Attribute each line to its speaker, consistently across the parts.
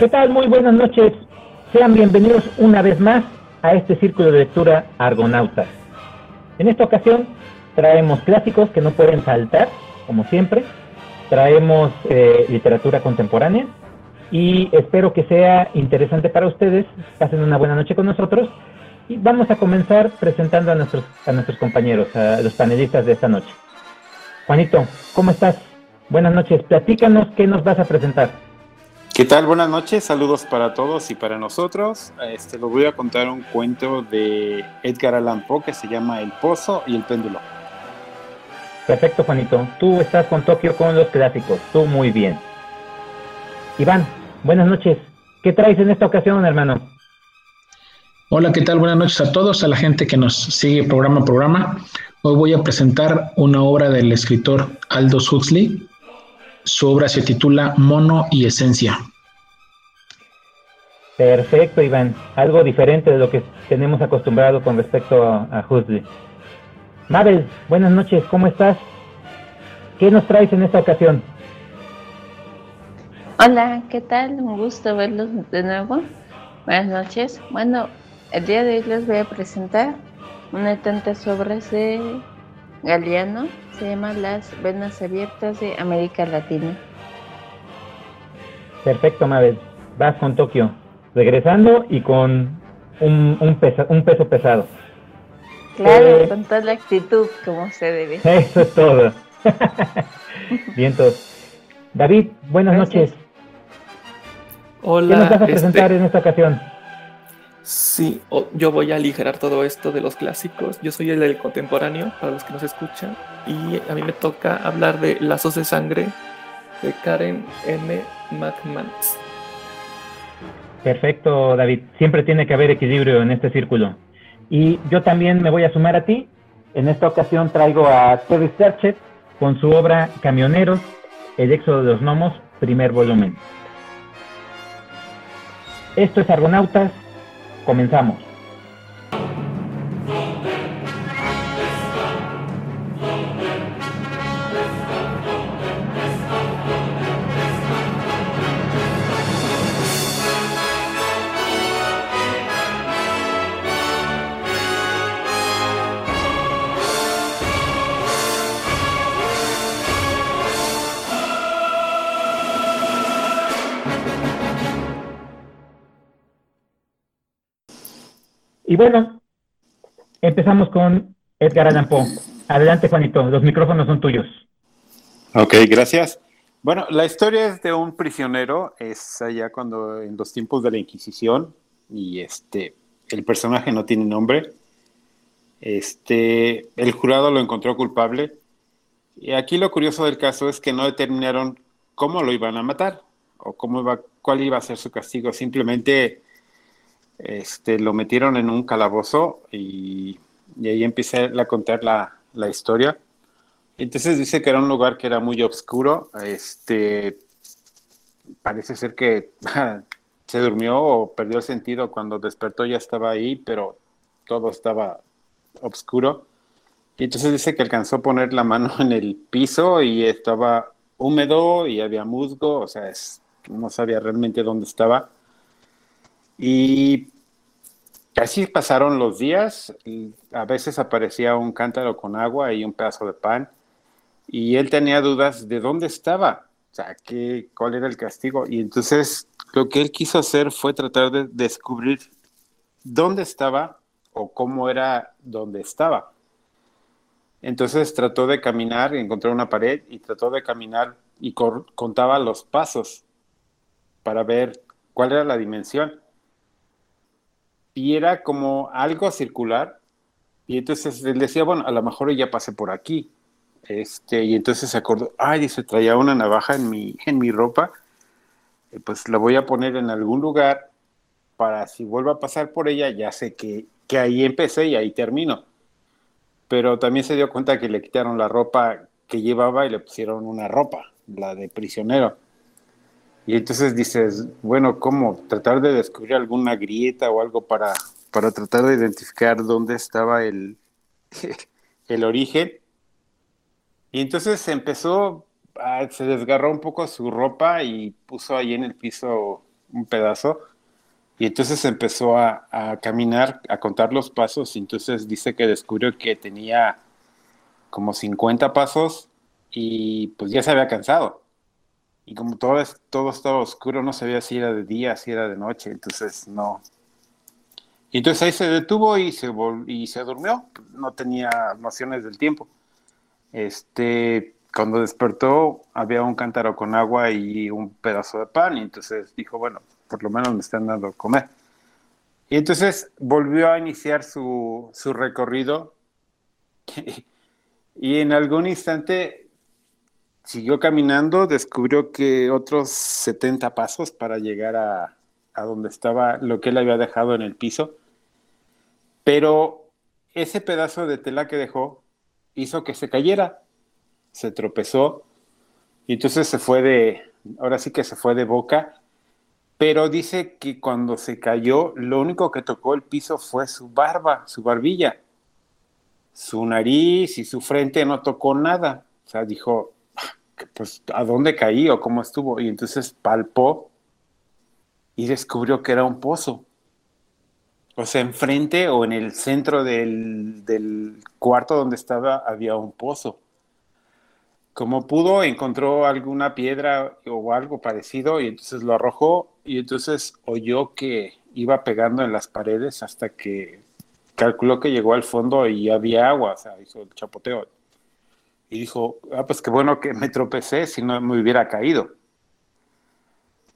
Speaker 1: ¿Qué tal? Muy buenas noches. Sean bienvenidos una vez más a este círculo de lectura Argonautas. En esta ocasión traemos clásicos que no pueden faltar, como siempre. Traemos eh, literatura contemporánea y espero que sea interesante para ustedes. Pasen una buena noche con nosotros y vamos a comenzar presentando a nuestros, a nuestros compañeros, a los panelistas de esta noche. Juanito, ¿cómo estás? Buenas noches. Platícanos qué nos vas a presentar.
Speaker 2: ¿Qué tal? Buenas noches, saludos para todos y para nosotros. Este, les voy a contar un cuento de Edgar Allan Poe que se llama El Pozo y el Péndulo.
Speaker 1: Perfecto, Juanito. Tú estás con Tokio con los clásicos. Tú muy bien. Iván, buenas noches. ¿Qué traes en esta ocasión, hermano?
Speaker 3: Hola, ¿qué tal? Buenas noches a todos, a la gente que nos sigue programa a programa. Hoy voy a presentar una obra del escritor Aldous Huxley. Su obra se titula Mono y Esencia.
Speaker 1: Perfecto, Iván. Algo diferente de lo que tenemos acostumbrado con respecto a, a Huxley. Mabel, buenas noches, ¿cómo estás? ¿Qué nos traes en esta ocasión?
Speaker 4: Hola, ¿qué tal? Un gusto verlos de nuevo. Buenas noches. Bueno, el día de hoy les voy a presentar una de tantas obras de Galeano. Se llama Las Venas Abiertas de América Latina.
Speaker 1: Perfecto, Mabel. Vas con Tokio. Regresando y con un, un, pesa, un peso pesado.
Speaker 4: Claro, eh, con toda la actitud como se debe.
Speaker 1: Eso es todo. Bien, todos. David, buenas Gracias. noches.
Speaker 5: Hola.
Speaker 1: ¿Qué nos vas a presentar este... en esta ocasión?
Speaker 5: Sí, yo voy a aligerar todo esto de los clásicos. Yo soy el del contemporáneo, para los que nos escuchan. Y a mí me toca hablar de Lazos de Sangre de Karen M. McManus.
Speaker 1: Perfecto, David. Siempre tiene que haber equilibrio en este círculo. Y yo también me voy a sumar a ti. En esta ocasión traigo a Terry Pratchett con su obra Camioneros, El éxodo de los gnomos, primer volumen. Esto es Argonautas, comenzamos. Y bueno, empezamos con Edgar Allan. Adelante, Juanito, los micrófonos son tuyos.
Speaker 2: Ok, gracias. Bueno, la historia es de un prisionero, es allá cuando en los tiempos de la Inquisición, y este, el personaje no tiene nombre. Este, el jurado lo encontró culpable. Y aquí lo curioso del caso es que no determinaron cómo lo iban a matar o cómo iba, cuál iba a ser su castigo. Simplemente este, lo metieron en un calabozo y, y ahí empecé a contar la, la, historia. Entonces dice que era un lugar que era muy oscuro. Este, parece ser que se durmió o perdió el sentido cuando despertó ya estaba ahí, pero todo estaba oscuro. Y entonces dice que alcanzó a poner la mano en el piso y estaba húmedo y había musgo, o sea, es, no sabía realmente dónde estaba. Y así pasaron los días. A veces aparecía un cántaro con agua y un pedazo de pan. Y él tenía dudas de dónde estaba, o sea, qué, cuál era el castigo. Y entonces lo que él quiso hacer fue tratar de descubrir dónde estaba o cómo era donde estaba. Entonces trató de caminar, encontró una pared y trató de caminar y contaba los pasos para ver cuál era la dimensión y era como algo circular. Y entonces él decía, bueno, a lo mejor ya pasé por aquí. Este, y entonces se acordó, ay, dice, traía una navaja en mi, en mi ropa, pues la voy a poner en algún lugar para si vuelvo a pasar por ella, ya sé que, que ahí empecé y ahí termino. Pero también se dio cuenta que le quitaron la ropa que llevaba y le pusieron una ropa, la de prisionero. Y entonces dices, bueno, ¿cómo? Tratar de descubrir alguna grieta o algo para, para tratar de identificar dónde estaba el, el origen. Y entonces empezó, a, se desgarró un poco su ropa y puso ahí en el piso un pedazo. Y entonces empezó a, caminar, a contar los pasos. Y entonces dice que descubrió que tenía como 50 pasos y pues ya se había cansado. Y como todo, todo estaba oscuro, no sabía si era de día, si era de noche. Entonces no. Y entonces ahí se detuvo y se, y se durmió. No tenía nociones del tiempo. Este, cuando despertó había un cántaro con agua y un pedazo de pan y entonces dijo, bueno, por lo menos me están dando a comer. Y entonces volvió a iniciar su, su recorrido y en algún instante siguió caminando, descubrió que otros 70 pasos para llegar a, a donde estaba lo que él había dejado en el piso, pero ese pedazo de tela que dejó hizo que se cayera se tropezó y entonces se fue de, ahora sí que se fue de boca, pero dice que cuando se cayó, lo único que tocó el piso fue su barba, su barbilla. Su nariz y su frente no tocó nada. O sea, dijo, pues, ¿a dónde caí o cómo estuvo? Y entonces palpó y descubrió que era un pozo. O sea, enfrente o en el centro del, del cuarto donde estaba había un pozo como pudo, encontró alguna piedra o algo parecido y entonces lo arrojó y entonces oyó que iba pegando en las paredes hasta que calculó que llegó al fondo y había agua, o sea, hizo el chapoteo. Y dijo, ah, pues qué bueno que me tropecé, si no me hubiera caído.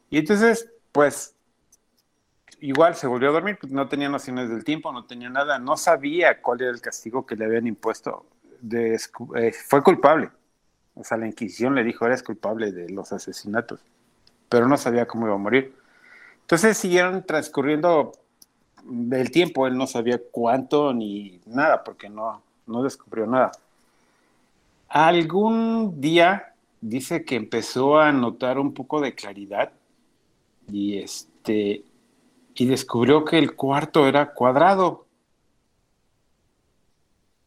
Speaker 2: Y entonces, pues, igual se volvió a dormir, pues no tenía nociones del tiempo, no tenía nada, no sabía cuál era el castigo que le habían impuesto. De, eh, fue culpable o sea, la Inquisición le dijo, eres culpable de los asesinatos, pero no sabía cómo iba a morir. Entonces siguieron transcurriendo el tiempo, él no sabía cuánto ni nada, porque no, no descubrió nada. Algún día dice que empezó a notar un poco de claridad y este y descubrió que el cuarto era cuadrado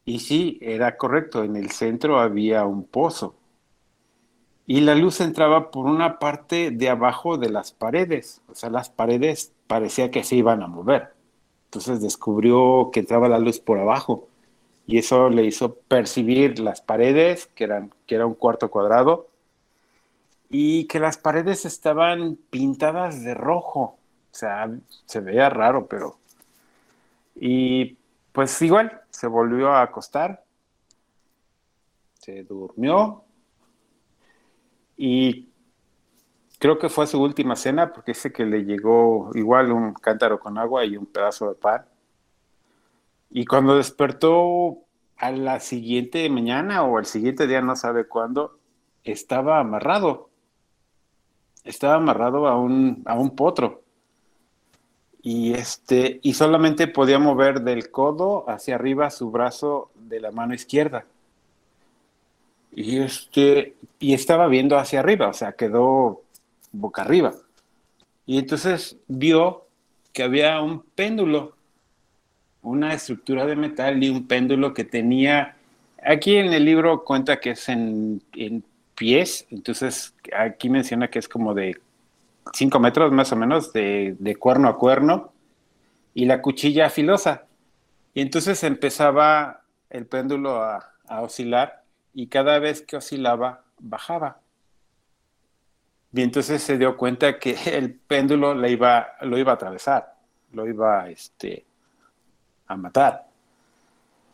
Speaker 2: y sí, era correcto, en el centro había un pozo. Y la luz entraba por una parte de abajo de las paredes. O sea, las paredes parecía que se iban a mover. Entonces descubrió que entraba la luz por abajo. Y eso le hizo percibir las paredes, que, eran, que era un cuarto cuadrado, y que las paredes estaban pintadas de rojo. O sea, se veía raro, pero... Y pues igual, se volvió a acostar, se durmió y creo que fue su última cena porque dice que le llegó igual un cántaro con agua y un pedazo de pan. Y cuando despertó a la siguiente mañana o al siguiente día, no sabe cuándo, estaba amarrado. Estaba amarrado a un, a un potro. Y este y solamente podía mover del codo hacia arriba su brazo de la mano izquierda. Y este y estaba viendo hacia arriba o sea quedó boca arriba. Y entonces vio que había un péndulo una estructura de metal y un péndulo que tenía aquí en el libro cuenta que es en, pies entonces aquí menciona que es como de 5 metros más o menos de, cuerno a cuerno y la cuchilla filosa. Y entonces empezaba el péndulo a, oscilar y cada vez que oscilaba bajaba. Y entonces se dio cuenta que el péndulo le iba, lo iba a atravesar, lo iba este, a matar.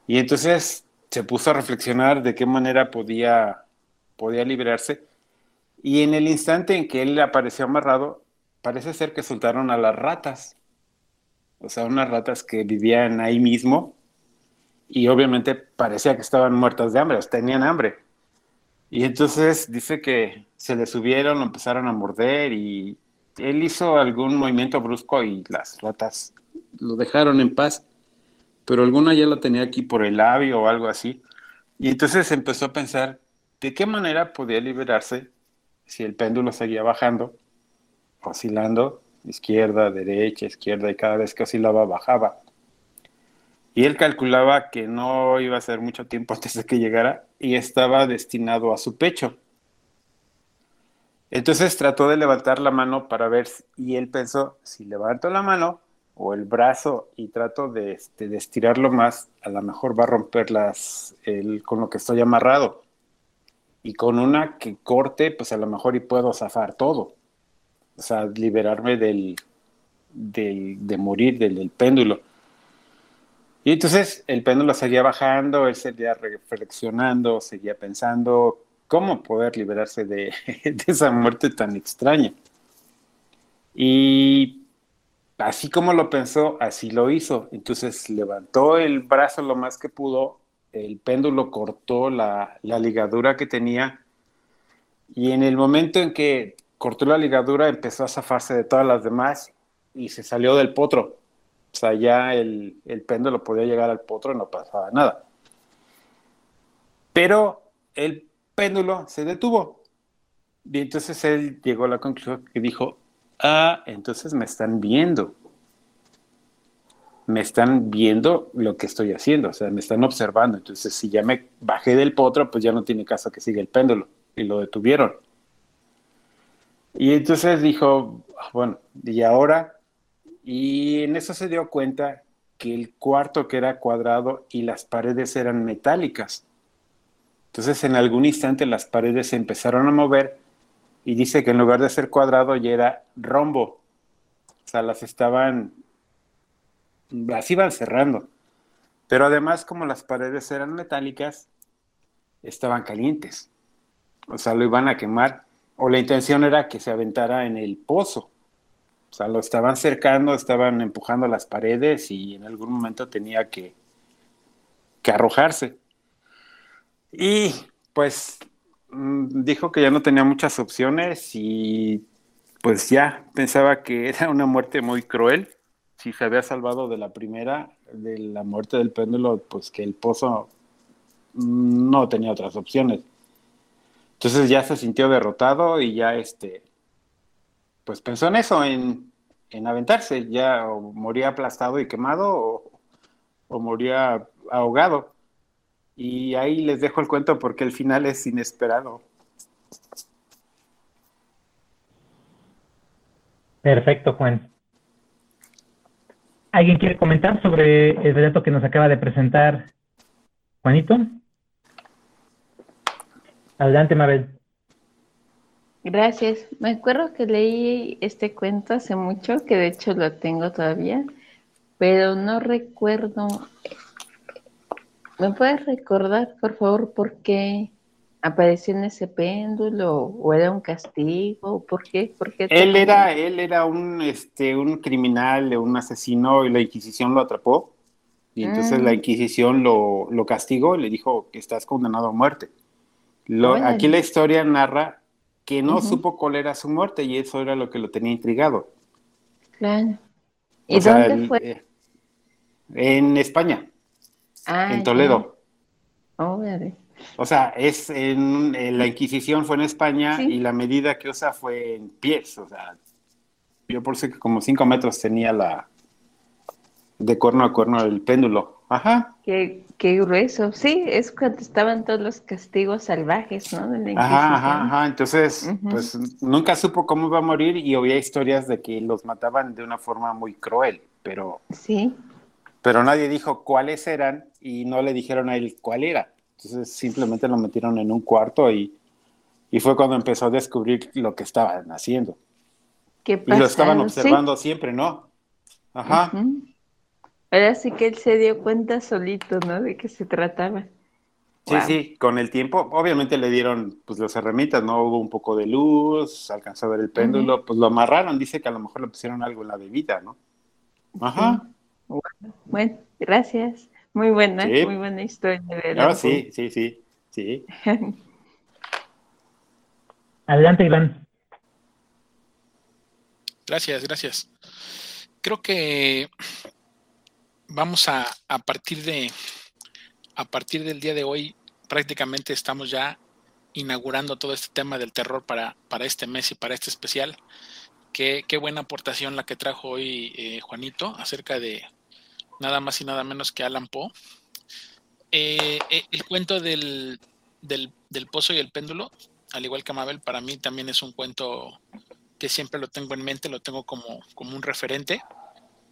Speaker 2: Y entonces se puso a reflexionar de qué manera podía, podía liberarse y en el instante en que él apareció amarrado, parece ser que soltaron a las ratas. O sea, unas ratas que vivían ahí mismo y obviamente parecía que estaban muertas de hambre, o tenían hambre. Y entonces dice que se le subieron, lo empezaron a morder y él hizo algún movimiento brusco y las ratas lo dejaron en paz. Pero alguna ya lo tenía aquí por el labio o algo así. Y entonces empezó a pensar de qué manera podía liberarse si el péndulo seguía bajando, oscilando, izquierda, derecha, izquierda, y cada vez que oscilaba bajaba. Y él calculaba que no iba a ser mucho tiempo antes de que llegara y estaba destinado a su pecho. Entonces trató de levantar la mano para ver y él pensó, si levanto la mano o el brazo y trato de, este, de estirarlo más, a lo mejor va a romper las, el, con lo que estoy amarrado. Y con una que corte, pues a lo mejor y puedo zafar todo. O sea, liberarme del, del de morir, del, del péndulo. Y entonces el péndulo seguía bajando, él seguía reflexionando, seguía pensando cómo poder liberarse de, de, esa muerte tan extraña. Y así como lo pensó, así lo hizo. Entonces levantó el brazo lo más que pudo, el péndulo cortó la, la ligadura que tenía y en el momento en que cortó la ligadura empezó a zafarse de todas las demás y se salió del potro. O sea, ya el, el péndulo podía llegar al potro y no pasaba nada. Pero el péndulo se detuvo. Y entonces él llegó a la conclusión que dijo, ah, entonces me están viendo. Me están viendo lo que estoy haciendo, o sea, me están observando. Entonces, si ya me bajé del potro, pues ya no tiene caso que siga el péndulo. Y lo detuvieron. Y entonces dijo, ah, bueno, y ahora y en eso se dio cuenta que el cuarto que era cuadrado y las paredes eran metálicas. Entonces en algún instante las paredes se empezaron a mover y dice que en lugar de ser cuadrado ya era rombo. O sea, las estaban, las iban cerrando. Pero además como las paredes eran metálicas, estaban calientes. O sea, lo iban a quemar. O la intención era que se aventara en el pozo. O sea, lo estaban cercando, estaban empujando las paredes y en algún momento tenía que, que arrojarse. Y pues dijo que ya no tenía muchas opciones y pues ya pensaba que era una muerte muy cruel. Si se había salvado de la primera, de la muerte del péndulo, pues que el pozo no tenía otras opciones. Entonces ya se sintió derrotado y ya este, pues pensó en eso, en, en aventarse, ya o moría aplastado y quemado o, o, moría ahogado. Y ahí les dejo el cuento porque el final es inesperado.
Speaker 1: Perfecto, Juan. ¿Alguien quiere comentar sobre el relato que nos acaba de presentar Juanito? Adelante, Mabel.
Speaker 4: Gracias. Me acuerdo que leí este cuento hace mucho, que de hecho lo tengo todavía, pero no recuerdo. ¿Me puedes recordar, por favor, por qué apareció en ese péndulo o era un castigo? ¿Por qué? ¿Por qué
Speaker 2: él era, él era un, este, un criminal, un asesino y la Inquisición lo atrapó. Y entonces mm. la Inquisición lo, lo castigó y le dijo que estás condenado a muerte. Lo, aquí la historia narra que no supo cuál era su muerte y eso era lo que lo tenía intrigado.
Speaker 4: Claro. ¿Y dónde fue? Eh,
Speaker 2: en España, ah, en Toledo.
Speaker 4: Oh,
Speaker 2: o sea, es en, la Inquisición fue en España y la medida que usa fue en pies. O sea, yo por sé que como cinco metros tenía la de cuerno a cuerno el péndulo. Ajá.
Speaker 4: Qué, qué grueso. Sí, es cuando estaban todos los castigos salvajes, ¿no?
Speaker 2: ajá, ajá, ajá. Entonces, pues nunca supo cómo iba a morir y había historias de que los mataban de una forma muy cruel, pero.
Speaker 4: Sí.
Speaker 2: Pero nadie dijo cuáles eran y no le dijeron a él cuál era. Entonces simplemente lo metieron en un cuarto y, y fue cuando empezó a descubrir lo que estaban haciendo.
Speaker 4: ¿Qué
Speaker 2: y lo estaban observando siempre, ¿no? Ajá.
Speaker 4: Ahora sí que él se dio cuenta solito, ¿no? De qué se trataba.
Speaker 2: Sí, sí, con el tiempo, obviamente le dieron pues las herramientas, ¿no? Hubo un poco de luz, alcanzó a ver el péndulo, pues lo amarraron, dice que a lo mejor le pusieron algo en la bebida, ¿no? Ajá.
Speaker 4: Bueno, gracias. Muy buena, muy buena historia.
Speaker 2: Ah, sí, sí, sí, sí.
Speaker 1: Adelante, Iván.
Speaker 6: Gracias, gracias. Creo que vamos a, a partir de a partir del día de hoy prácticamente estamos ya inaugurando todo este tema del terror para, para este mes y para este especial. Qué, qué buena aportación la que trajo hoy eh, Juanito acerca de nada más y nada menos que Alan Poe. Eh, eh, el cuento del, del, del, pozo y el péndulo al igual que Mabel, para mí también es un cuento que siempre lo tengo en mente, lo tengo como, como un referente,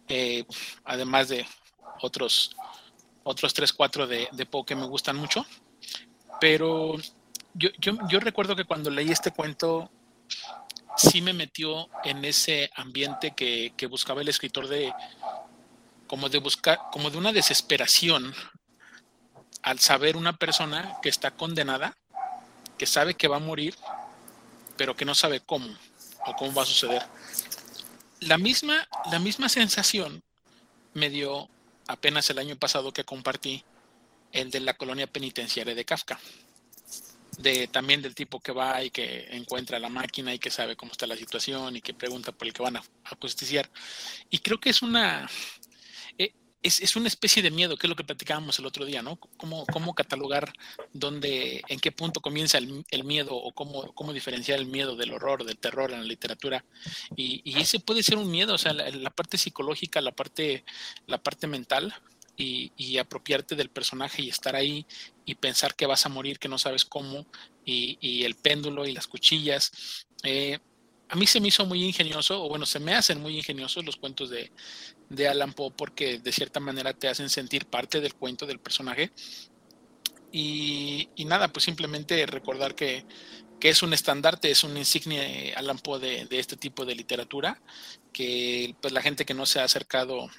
Speaker 6: eh, además de otros, otros 3, 4 de, de Poe que me gustan mucho. Pero yo, yo, yo recuerdo que cuando leí este cuento, sí me metió en ese ambiente que, que, buscaba el escritor de como de buscar, como de una desesperación al saber una persona que está condenada, que sabe que va a morir, pero que no sabe cómo o cómo va a suceder. La misma, la misma sensación me dio apenas el año pasado que compartí el de la colonia penitenciaria de Kafka. De, también del tipo que va y que encuentra la máquina y que sabe cómo está la situación y que pregunta por el que van a, a justiciar. Y creo que es una, es, una especie de miedo, que es lo que platicábamos el otro día, ¿no? ¿Cómo, cómo catalogar dónde, en qué punto comienza el, el miedo o cómo, cómo, diferenciar el miedo del horror, del terror en la literatura? Y, y ese puede ser un miedo, o sea, la, la, parte psicológica, la parte, la parte mental y, apropiarte del personaje y estar ahí y pensar que vas a morir, que no sabes cómo, y, el péndulo y las cuchillas. Eh, a mí se me hizo muy ingenioso, o bueno, se me hacen muy ingeniosos los cuentos de, de Alan Poe porque de cierta manera te hacen sentir parte del cuento del personaje. Y, y nada, pues simplemente recordar que, que, es un estandarte, es un insignia Alan Poe de, de, este tipo de literatura, que pues la gente que no se ha acercado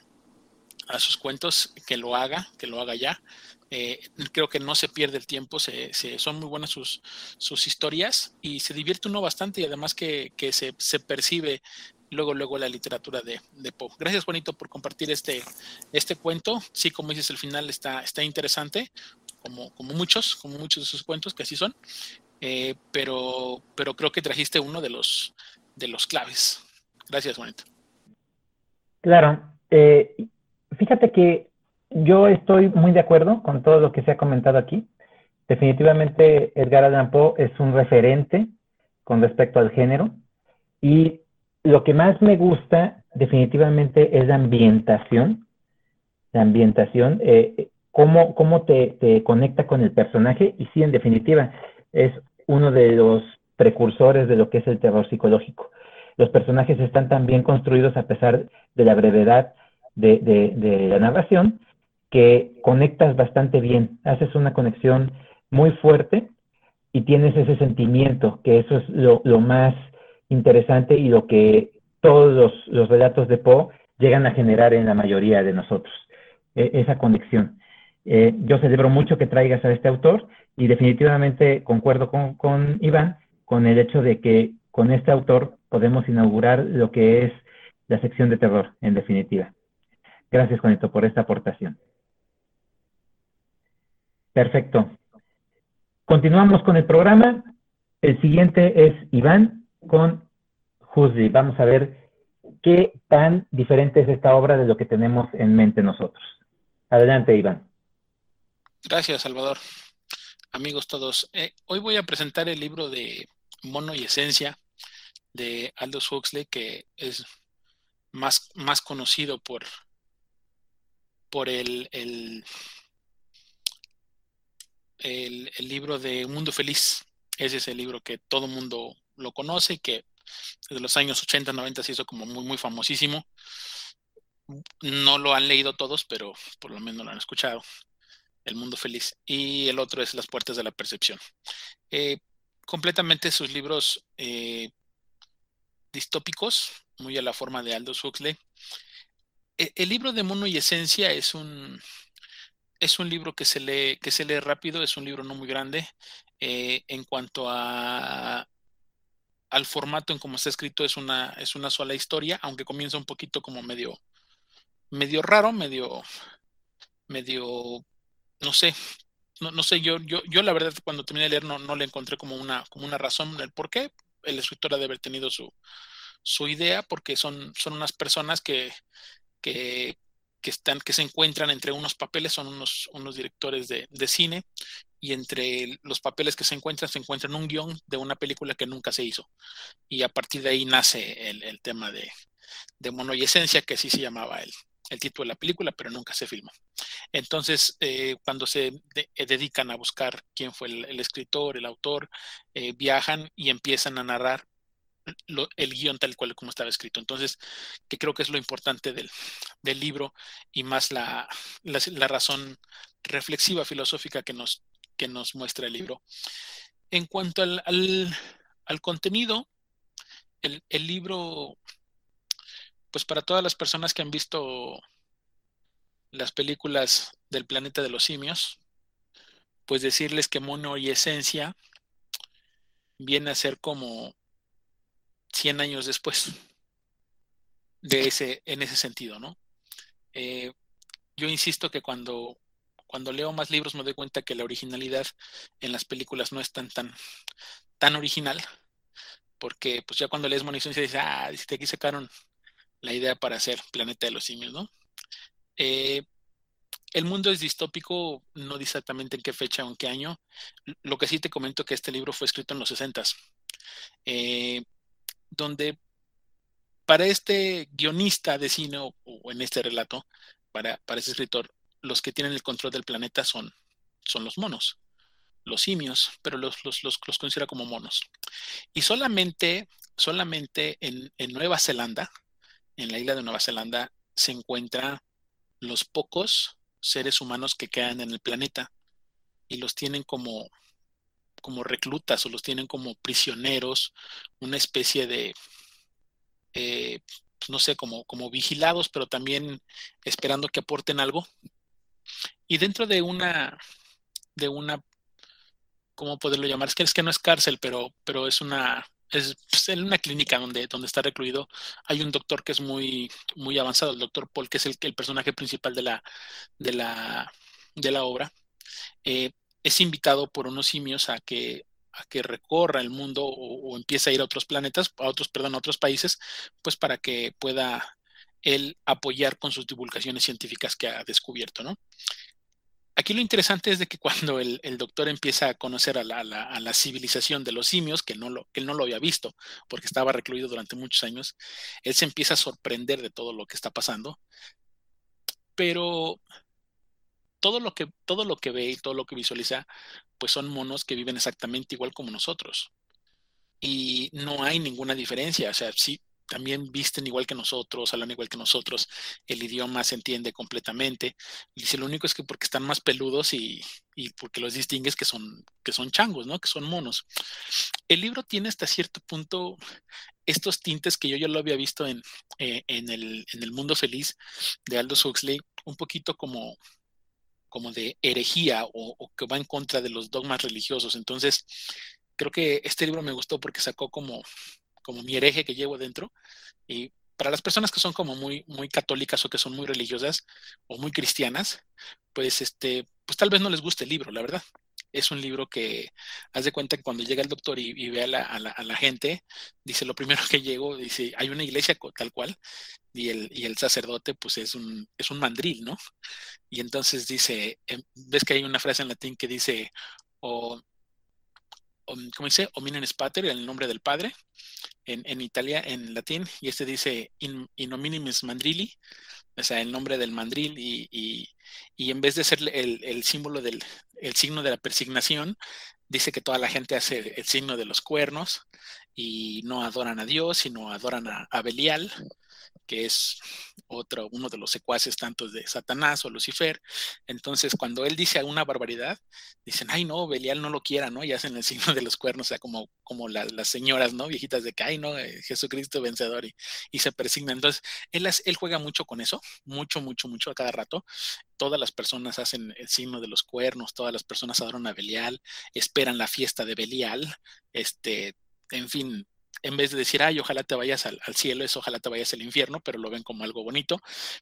Speaker 6: a sus cuentos, que lo haga, que lo haga ya. Eh, creo que no se pierde el tiempo, se, se, son muy buenas sus, sus, historias y se divierte uno bastante y además que, que se, se, percibe luego, luego la literatura de, de Poe. Gracias, Juanito, por compartir este, este cuento. Sí, como dices, el final está, está interesante, como, como muchos, como muchos de sus cuentos, que así son, eh, pero, pero creo que trajiste uno de los, de los claves. Gracias, Juanito.
Speaker 1: Claro. Eh, fíjate que yo estoy muy de acuerdo con todo lo que se ha comentado aquí. Definitivamente Edgar Allan Poe es un referente con respecto al género y lo que más me gusta definitivamente es la ambientación, la ambientación, eh, cómo, cómo te, te, conecta con el personaje y sí, en definitiva, es uno de los precursores de lo que es el terror psicológico. Los personajes están tan bien construidos a pesar de la brevedad de, la narración, que conectas bastante bien, haces una conexión muy fuerte y tienes ese sentimiento, que eso es lo, más interesante y lo que todos los, los, relatos de Poe llegan a generar en la mayoría de nosotros, e, esa conexión. Eh, yo celebro mucho que traigas a este autor y definitivamente concuerdo con, con Iván con el hecho de que con este autor podemos inaugurar lo que es la sección de terror, en definitiva. Gracias, Juanito, por esta aportación. Perfecto. Continuamos con el programa. El siguiente es Iván con Husli. Vamos a ver qué tan diferente es esta obra de lo que tenemos en mente nosotros. Adelante, Iván.
Speaker 6: Gracias, Salvador. Amigos todos, eh, hoy voy a presentar el libro de Mono y Esencia de Aldous Huxley, que es más, más conocido por, por el, el el, libro de Un Mundo Feliz. Ese es el libro que todo mundo lo conoce y que desde los años 80, 90 se hizo como muy, muy famosísimo. No lo han leído todos, pero por lo menos lo han escuchado. El Mundo Feliz. Y el otro es Las Puertas de la Percepción. Eh, completamente sus libros eh, distópicos, muy a la forma de Aldous Huxley. El, el libro de Mono y Esencia es un, es un libro que se lee, que se lee rápido, es un libro no muy grande. Eh, en cuanto a, al formato en cómo está escrito, es una, es una sola historia, aunque comienza un poquito como medio, medio raro, medio, medio, no sé, no, no sé, yo, yo, yo la verdad cuando terminé de leer no, no le encontré como una, como una razón del por qué. El escritor ha de haber tenido su, su idea, porque son, son unas personas que, que, están, que se encuentran entre unos papeles, son unos, unos directores de, de, cine, y entre los papeles que se encuentran, se encuentran un guion de una película que nunca se hizo. Y a partir de ahí nace el, el tema de, de Mono y Esencia, que así se llamaba el, el título de la película, pero nunca se filmó. Entonces, eh, cuando se eh, dedican a buscar quién fue el, escritor, el autor, eh, viajan y empiezan a narrar el guion tal cual como estaba escrito. Entonces, que creo que es lo importante del, libro y más la, la, razón reflexiva, filosófica que nos, que nos muestra el libro. En cuanto al, al, contenido, el, el libro pues para todas las personas que han visto las películas del planeta de los simios, pues decirles que Mono y Esencia viene a ser como 100 años después de ese, en ese sentido, ¿no? Eh, yo insisto que cuando, cuando leo más libros me doy cuenta que la originalidad en las películas no es tan, tan, tan original, porque pues ya cuando lees Mono y Esencia dices, ah, de aquí sacaron la idea para hacer Planeta de los Simios, ¿no? Eh, el mundo es distópico, no dice exactamente en qué fecha o en qué año. Lo que sí te comento que este libro fue escrito en los 60 eh, donde para este guionista de cine o, en este relato, para, para ese escritor, los que tienen el control del planeta son, son los monos, los simios, pero los, los, los, considera como monos. Y solamente, solamente en, en Nueva Zelanda, en la isla de Nueva Zelanda se encuentran los pocos seres humanos que quedan en el planeta y los tienen como, como reclutas o los tienen como prisioneros, una especie de, eh, pues no sé, como, como vigilados, pero también esperando que aporten algo. Y dentro de una, de una, ¿cómo poderlo llamar? Es que, es que no es cárcel, pero, pero es una, es pues, en una clínica donde, donde está recluido, hay un doctor que es muy, muy avanzado, el doctor Paul, que es el, el personaje principal de la, de la, de la obra. Eh, es invitado por unos simios a que, a que recorra el mundo o, empiece a ir a otros planetas, a otros, perdón, a otros países, pues para que pueda él apoyar con sus divulgaciones científicas que ha descubierto, ¿no? Aquí lo interesante es de que cuando el, doctor empieza a conocer a la, civilización de los simios, que, no lo, que él no lo había visto porque estaba recluido durante muchos años, él se empieza a sorprender de todo lo que está pasando. Pero todo lo que, todo lo que ve y todo lo que visualiza, pues son monos que viven exactamente igual como nosotros. Y no hay ninguna diferencia. O sea, sí, también visten igual que nosotros, hablan igual que nosotros, el idioma se entiende completamente. Dice, lo único es que porque están más peludos y, porque los distingues que son, que son changos, ¿no? Que son monos. El libro tiene hasta cierto punto estos tintes que yo ya lo había visto en, eh, en, el, en el Mundo Feliz de Aldous Huxley, un poquito como como de herejía o, que va en contra de los dogmas religiosos. Entonces, creo que este libro me gustó porque sacó como como mi hereje que llevo dentro. Y para las personas que son como muy, muy católicas o que son muy religiosas o muy cristianas, pues este, pues tal vez no les guste el libro, la verdad. Es un libro que, haz de cuenta que cuando llega el doctor y, ve a la, a, la, gente, dice, lo primero que llego, dice, hay una iglesia tal cual, y el, y el sacerdote, pues es un, es un mandril, ¿no? Y entonces dice, em, ves que hay una frase en latín que dice, o, ¿cómo dice? Ominen spater, el nombre del Padre, en, en Italia, en latín, y este dice in mandrili, o sea, el nombre del mandril, y, y, y en vez de ser el, el, símbolo del el signo de la persignación, dice que toda la gente hace el signo de los cuernos y no adoran a Dios, sino adoran a, a Belial, que es otro, uno de los secuaces tantos de Satanás o Lucifer. Entonces, cuando él dice alguna barbaridad, dicen, ay, no, Belial no lo quiera, ¿no? Y hacen el signo de los cuernos, o sea, como, como las señoras, ¿no? Viejitas de que, ay, no, eh, Jesucristo vencedor, y, y se persignan. Entonces, él, él juega mucho con eso, mucho, mucho, mucho a cada rato. Todas las personas hacen el signo de los cuernos, todas las personas adoran a Belial, esperan la fiesta de Belial, este, en fin, en vez de decir, ay, ojalá te vayas al, cielo, es ojalá te vayas al infierno, pero lo ven como algo bonito.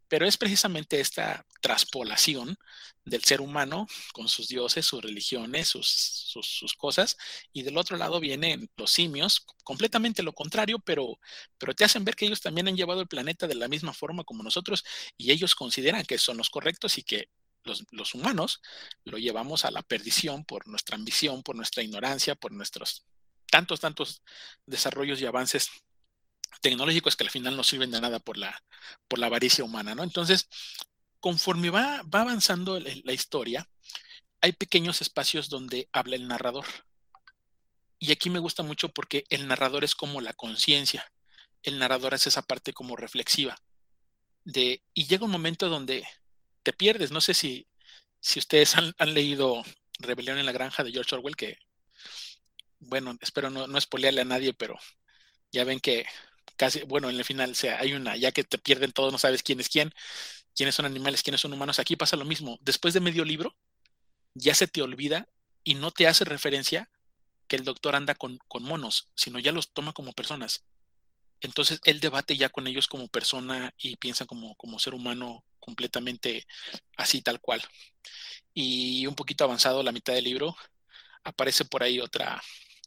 Speaker 6: Pero es precisamente esta traspolación del ser humano con sus dioses, sus religiones, sus, sus, cosas. Y del otro lado vienen los simios, completamente lo contrario, pero, pero te hacen ver que ellos también han llevado el planeta de la misma forma como nosotros y ellos consideran que son los correctos y que los, los, humanos lo llevamos a la perdición por nuestra ambición, por nuestra ignorancia, por nuestros tantos, tantos desarrollos y avances tecnológicos que al final no sirven de nada por la, por la avaricia humana, ¿no? Entonces, conforme va, va avanzando la historia, hay pequeños espacios donde habla el narrador. Y aquí me gusta mucho porque el narrador es como la conciencia. El narrador es esa parte como reflexiva. De, y llega un momento donde te pierdes. No sé si, si ustedes han, leído Rebelión en la Granja de George Orwell, que, bueno, espero no, no a nadie, pero ya ven que casi, bueno, en el final, sea, hay una, ya que te pierden todos, no sabes quién es quién, quiénes son animales, quiénes son humanos. Aquí pasa lo mismo. Después de medio libro, ya se te olvida y no te hace referencia que el doctor anda con, monos, sino ya los toma como personas. Entonces él debate ya con ellos como persona y piensa como, como ser humano completamente así tal cual. Y un poquito avanzado la mitad del libro, aparece por ahí otra,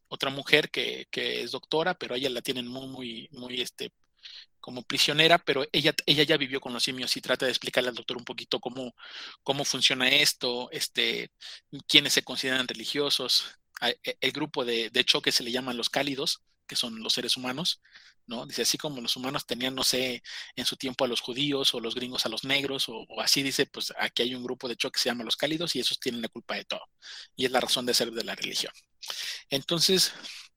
Speaker 6: otra mujer que, que es doctora, pero ella la tienen muy, muy, muy este, como prisionera, pero ella, ella ya vivió con los simios y trata de explicarle al doctor un poquito cómo, cómo funciona esto, este, quiénes se consideran religiosos. E, el grupo de, de choque se le llaman los cálidos, que son los seres humanos, ¿no? Dice, así como los humanos tenían, no sé, en su tiempo a los judíos o los gringos a los negros, o, o, así dice, pues aquí hay un grupo de choque que se llama los cálidos y esos tienen la culpa de todo. Y es la razón de ser de la religión. Entonces,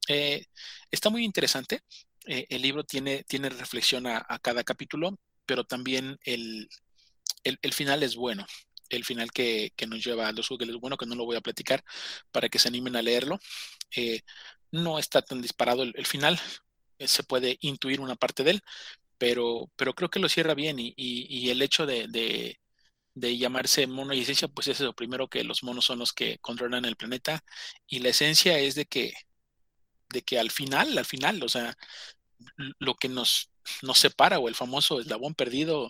Speaker 6: eh, está muy interesante. Eh, el libro tiene, tiene reflexión a, cada capítulo, pero también el, final es bueno. El final que, nos lleva a los Google es bueno, que no lo voy a platicar para que se animen a leerlo. Eh, no está tan disparado el, final, se puede intuir una parte de él, pero, pero creo que lo cierra bien y, el hecho de, llamarse mono y esencia, pues es lo primero que los monos son los que controlan el planeta y la esencia es de que de que al final, al final, o sea, lo que nos, nos separa o el famoso eslabón perdido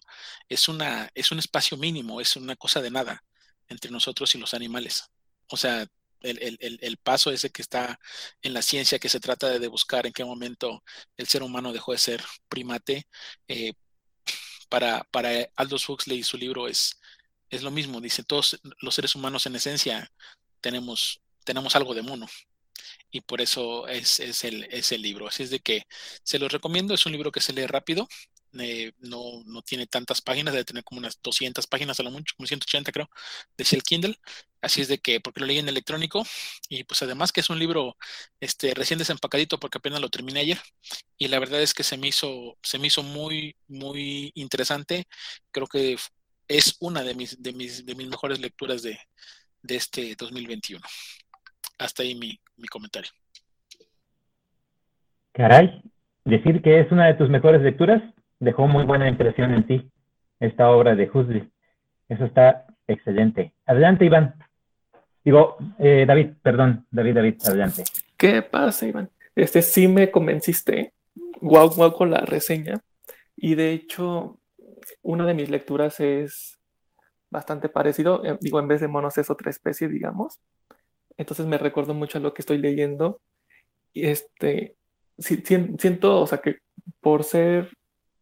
Speaker 6: es, una, es un espacio mínimo, es una cosa de nada entre nosotros y los animales. O sea, el, paso ese que está en la ciencia que se trata de, buscar en qué momento el ser humano dejó de ser primate, eh, para, para Aldous Huxley su libro es, es lo mismo, dice, todos los seres humanos en esencia tenemos, tenemos algo de mono y por eso es, es, el, es el libro. Así es de que se los recomiendo, es un libro que se lee rápido, eh, no, no, tiene tantas páginas, debe tener como unas 200 páginas a lo mucho, como 180 creo, decía el Kindle. Así es de que, porque lo leí en electrónico y pues además que es un libro este, recién desempacadito porque apenas lo terminé ayer y la verdad es que se me hizo, se me hizo muy, muy interesante. Creo que es una de mis, de mis, de mis mejores lecturas de, de este 2021 hasta ahí mi, comentario.
Speaker 1: Caray, decir que es una de tus mejores lecturas dejó muy buena impresión en ti, esta obra de Huxley. Eso está excelente. Adelante, Iván. Digo, eh, David, perdón, David, David, adelante.
Speaker 5: ¿Qué pasa, Iván? Este sí me convenciste. Guau, guau con la reseña. Y de hecho, una de mis lecturas es bastante parecido. Eh, digo, en vez de monos es otra especie, digamos entonces me recuerdo mucho a lo que estoy leyendo. Y este, siento, o sea, que por ser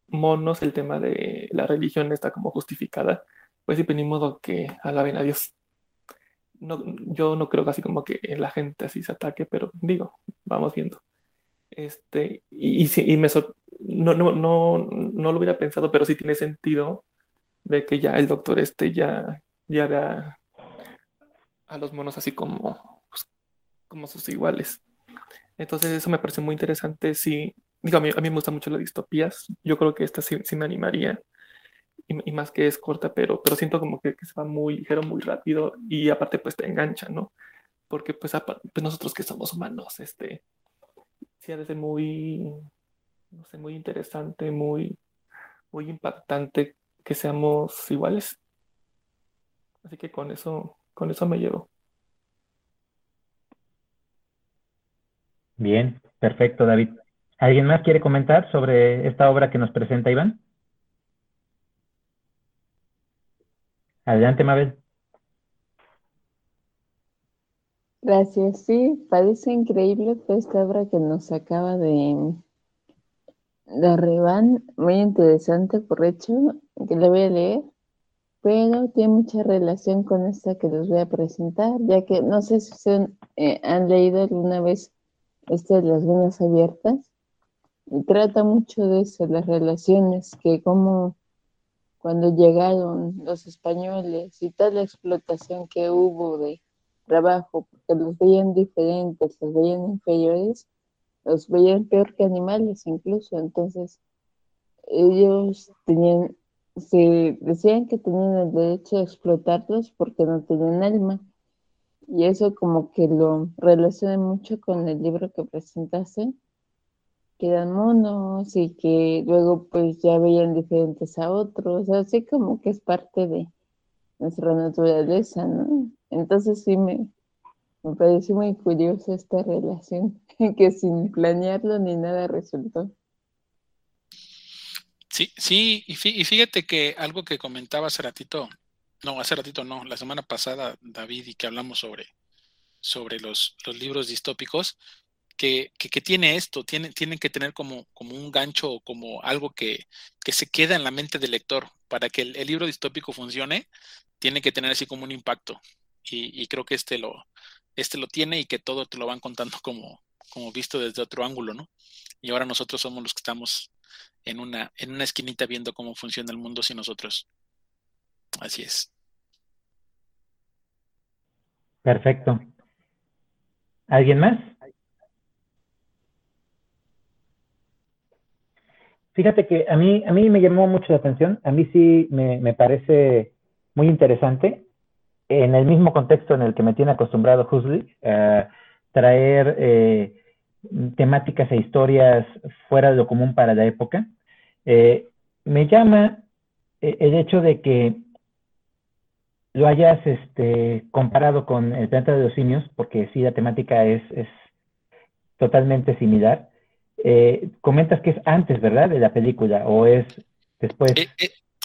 Speaker 5: monos el tema de la religión está como justificada, pues sí, ni modo que alaben a Dios. No, yo no creo que así como que la gente así se ataque, pero digo, vamos viendo. Este, y, y, me no, no, no, no lo hubiera pensado, pero sí tiene sentido de que ya el doctor este ya, ya vea a los monos así como, pues, como sus iguales. Entonces eso me parece muy interesante. Sí, digo, a mí, a mí me gustan mucho las distopías. Yo creo que esta sí, me animaría. Y, más que es corta, pero, pero siento como que, se va muy ligero, muy rápido y aparte pues te engancha, ¿no? Porque pues, pues nosotros que somos humanos, este, sí ha de ser muy, no sé, muy interesante, muy, muy impactante que seamos iguales. Así que con eso con eso me llevo.
Speaker 1: Bien, perfecto, David. ¿Alguien más quiere comentar sobre esta obra que nos presenta Iván? Adelante, Mabel.
Speaker 4: Gracias. Sí, parece increíble esta obra que nos acaba de, de arribar. Muy interesante, por hecho, que la voy a leer pero tiene mucha relación con esta que les voy a presentar, ya que no sé si eh, han leído alguna vez esta de las venas abiertas. Trata mucho de eso, las relaciones, que como cuando llegaron los españoles y tal la explotación que hubo de trabajo, porque los veían diferentes, los veían inferiores, los veían peor que animales incluso. Entonces, ellos tenían, se decían que tenían el derecho a explotarlos porque no tenían alma. Y eso como que lo relaciona mucho con el libro que presentaste, que eran monos y que luego pues ya veían diferentes a otros, así como que es parte de nuestra naturaleza, ¿no? Entonces sí me, me pareció muy curiosa esta relación, que sin planearlo ni nada resultó.
Speaker 6: Sí, sí, y fíjate que algo que comentaba hace ratito, no, hace ratito no, la semana pasada, David, y que hablamos sobre, sobre los, los libros distópicos, que, que, tiene esto, tienen, tienen que tener como, como un gancho o como algo que, que, se queda en la mente del lector. Para que el, libro distópico funcione, tiene que tener así como un impacto. Y, y, creo que este lo, este lo tiene y que todo te lo van contando como, como visto desde otro ángulo, ¿no? Y ahora nosotros somos los que estamos en una, en una esquinita viendo cómo funciona el mundo sin nosotros. Así es.
Speaker 1: Perfecto. ¿Alguien más? Fíjate que a mí, a mí me llamó mucho la atención, a mí sí me, parece muy interesante, en el mismo contexto en el que me tiene acostumbrado Huxley, a traer eh, temáticas e historias fuera de lo común para la época. Eh, me llama eh, el hecho de que lo hayas este, comparado con el planeta de los simios, porque sí, la temática es, totalmente similar. Eh, comentas que es antes, ¿verdad? De la película, o es después.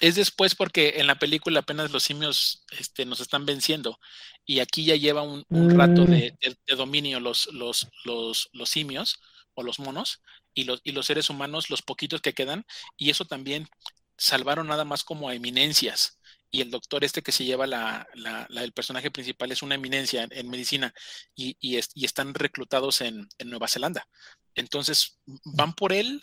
Speaker 6: Es después porque en la película apenas los simios este, nos están venciendo y aquí ya lleva un, rato mm. de, dominio los, los, los, los, simios o los monos y los, y los seres humanos, los poquitos que quedan, y eso también salvaron nada más como a eminencias. Y el doctor este que se lleva la, la, el personaje principal es una eminencia en, medicina y, y, y, están reclutados en, en Nueva Zelanda. Entonces van por él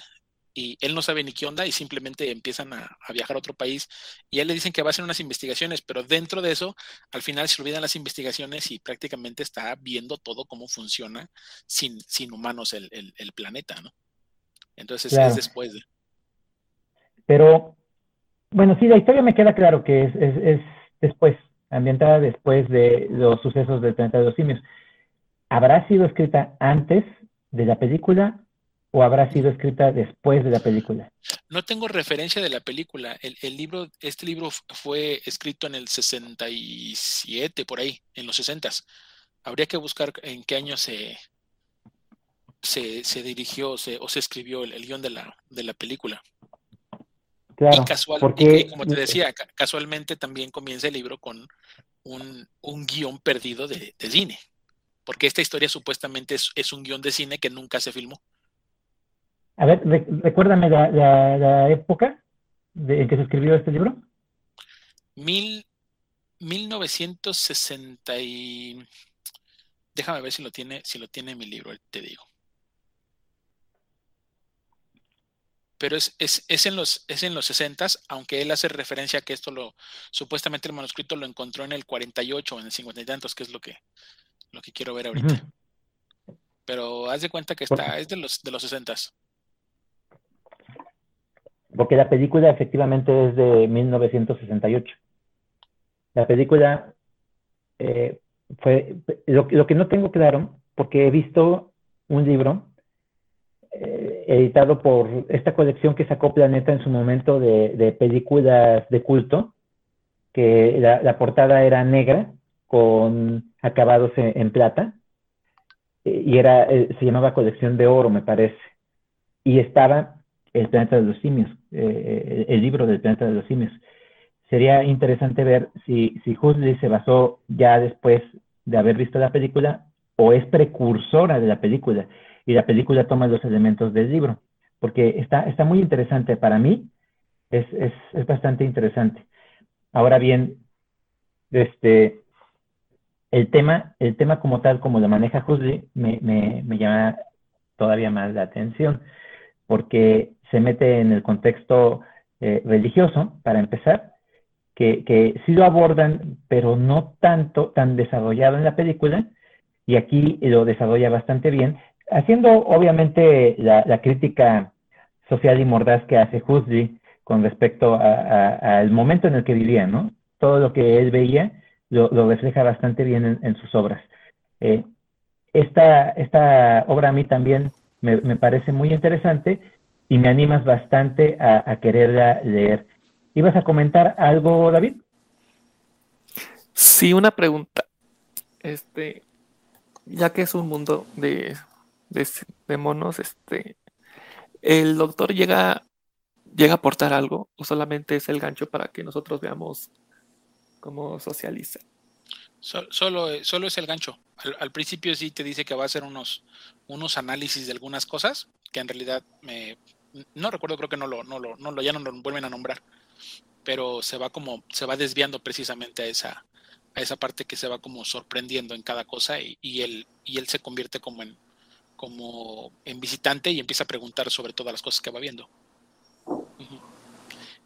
Speaker 6: y él no sabe ni qué onda y simplemente empiezan a, viajar a otro país y a él le dicen que va a hacer unas investigaciones, pero dentro de eso, al final se olvidan las investigaciones y prácticamente está viendo todo cómo funciona sin, sin humanos el, planeta, ¿no? Entonces es después de...
Speaker 1: Pero, bueno, sí, la historia me queda claro que es, es después, ambientada después de los sucesos del planeta de los simios. ¿Habrá sido escrita antes de la película o habrá sido escrita después de la película?
Speaker 6: No tengo referencia de la película. El, libro, este libro fue escrito en el 67, por ahí, en los 60. Habría que buscar en qué año se, se, dirigió o se escribió el, guion de la, de la película.
Speaker 1: Claro,
Speaker 6: y, porque... como te decía, casualmente también comienza el libro con un, guion perdido de, cine, porque esta historia supuestamente es, es un guion de cine que nunca se filmó.
Speaker 1: A ver, recuérdame la, época en que se escribió este libro.
Speaker 6: Mil, 1960 Déjame ver si lo tiene, si lo tiene mi libro, te digo. Pero es, en los, es en los 60, aunque él hace referencia a que esto lo, supuestamente el manuscrito lo encontró en el 48 o en el 50 y tantos, que es lo que, lo que quiero ver ahorita. Pero haz de cuenta que está, es de los, de los 60
Speaker 1: porque la película efectivamente es de 1968. La película eh, fue, lo, que no tengo claro, porque he visto un libro eh, editado por esta colección que sacó Planeta en su momento de, películas de culto, que la, portada era negra con acabados en, plata, y era, eh, se llamaba colección de oro, me parece, y estaba el planeta de los simios, eh, el libro del planeta de los simios. Sería interesante ver si, si se basó ya después de haber visto la película o es precursora de la película y la película toma los elementos del libro, porque está, está muy interesante para mí, es, es, es bastante interesante. Ahora bien, este, el tema, el tema como tal, como lo maneja Huxley, me, me, me llama todavía más la atención porque se mete en el contexto eh, religioso, para empezar, que, que sí lo abordan, pero no tanto, tan desarrollado en la película, y aquí lo desarrolla bastante bien, haciendo obviamente la, crítica social y mordaz que hace Huxley con respecto al momento en el que vivía, ¿no? Todo lo que él veía lo, refleja bastante bien en, sus obras. Eh, esta, esta obra a mí también me, parece muy interesante y me animas bastante a, a quererla leer. ¿Ibas a comentar algo, David?
Speaker 5: Sí, una pregunta. Este, ya que es un mundo de, de, monos, este, ¿el doctor llega, llega a aportar algo o solamente es el gancho para que nosotros veamos cómo socializa?
Speaker 6: solo, solo es el gancho. Al, principio sí te dice que va a hacer unos, unos análisis de algunas cosas que en realidad me, no recuerdo, creo que no lo, no lo, no lo, ya no lo vuelven a nombrar, pero se va como, se va desviando precisamente a esa, a esa parte que se va como sorprendiendo en cada cosa y, él, y él se convierte como en, como en visitante y empieza a preguntar sobre todas las cosas que va viendo.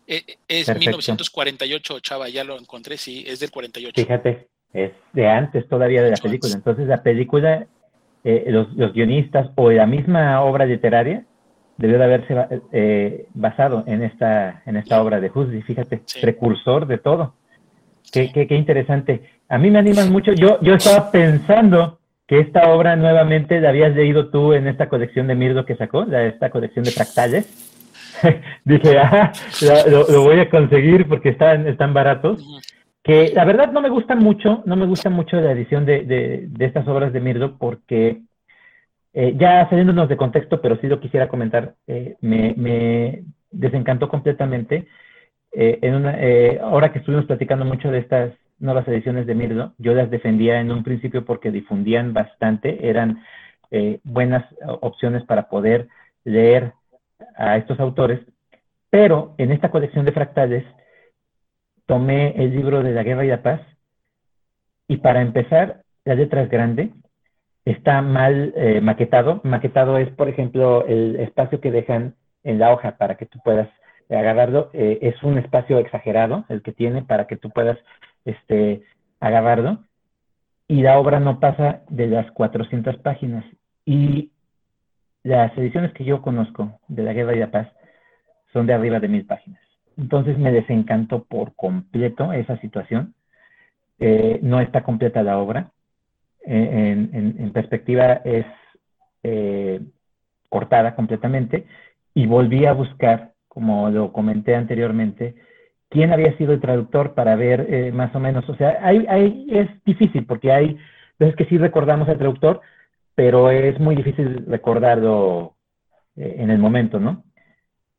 Speaker 6: E, e, es 1948, Chava, ya lo encontré, sí, es del 48.
Speaker 1: Fíjate, es de antes todavía de la película. Entonces la película, eh, los, guionistas o la misma obra literaria debió de haberse eh, basado en esta, en esta obra de Huxley, fíjate, precursor de todo. Qué, qué, qué, interesante. A mí me animan mucho. Yo, yo estaba pensando que esta obra nuevamente la habías leído tú en esta colección de Mirdo que sacó, la, esta colección de fractales. Dije, ah, lo, voy a conseguir porque están, están baratos. Que la verdad no me gusta mucho, no me gusta mucho la edición de, de, de estas obras de Mirdo porque eh, ya saliéndonos de contexto, pero sí lo quisiera comentar, eh, me, desencantó completamente eh, ahora que estuvimos platicando mucho de estas nuevas ediciones de Mirdo, yo las defendía en un principio porque difundían bastante, eran buenas opciones para poder leer a estos autores, pero en esta colección de fractales tomé el libro de la Guerra y la Paz y para empezar, la letra es grande, está mal maquetado. Maquetado es, por ejemplo, el espacio que dejan en la hoja para que tú puedas agarrarlo, eh, es un espacio exagerado el que tiene para que tú puedas este, agarrarlo. Y la obra no pasa de las 400 páginas. Y las ediciones que yo conozco de la Guerra y la Paz son de arriba de mil páginas. Entonces me desencantó por completo esa situación. Eh, no está completa la obra. Eh, en, perspectiva es cortada completamente. Y volví a buscar como lo comenté anteriormente, quién había sido el traductor para ver eh, más o menos. O sea, hay, hay, es difícil porque hay veces que sí recordamos al traductor, pero es muy difícil recordarlo eh, en el momento, ¿no?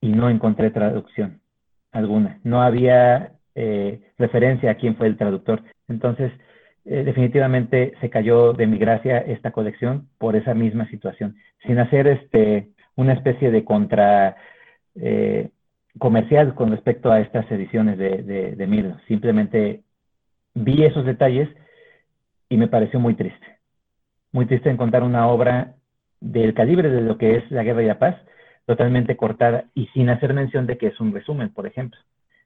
Speaker 1: Y no encontré traducción alguna. No había eh, referencia a quién fue el traductor. Entonces, definitivamente se cayó de mi gracia esta colección por esa misma situación, sin hacer este una especie de contra eh, comercial con respecto a estas ediciones de, de, Simplemente vi esos detalles y me pareció muy triste. Muy triste encontrar una obra del calibre de lo que es La Guerra y la Paz, totalmente cortada y sin hacer mención de que es un resumen, por ejemplo.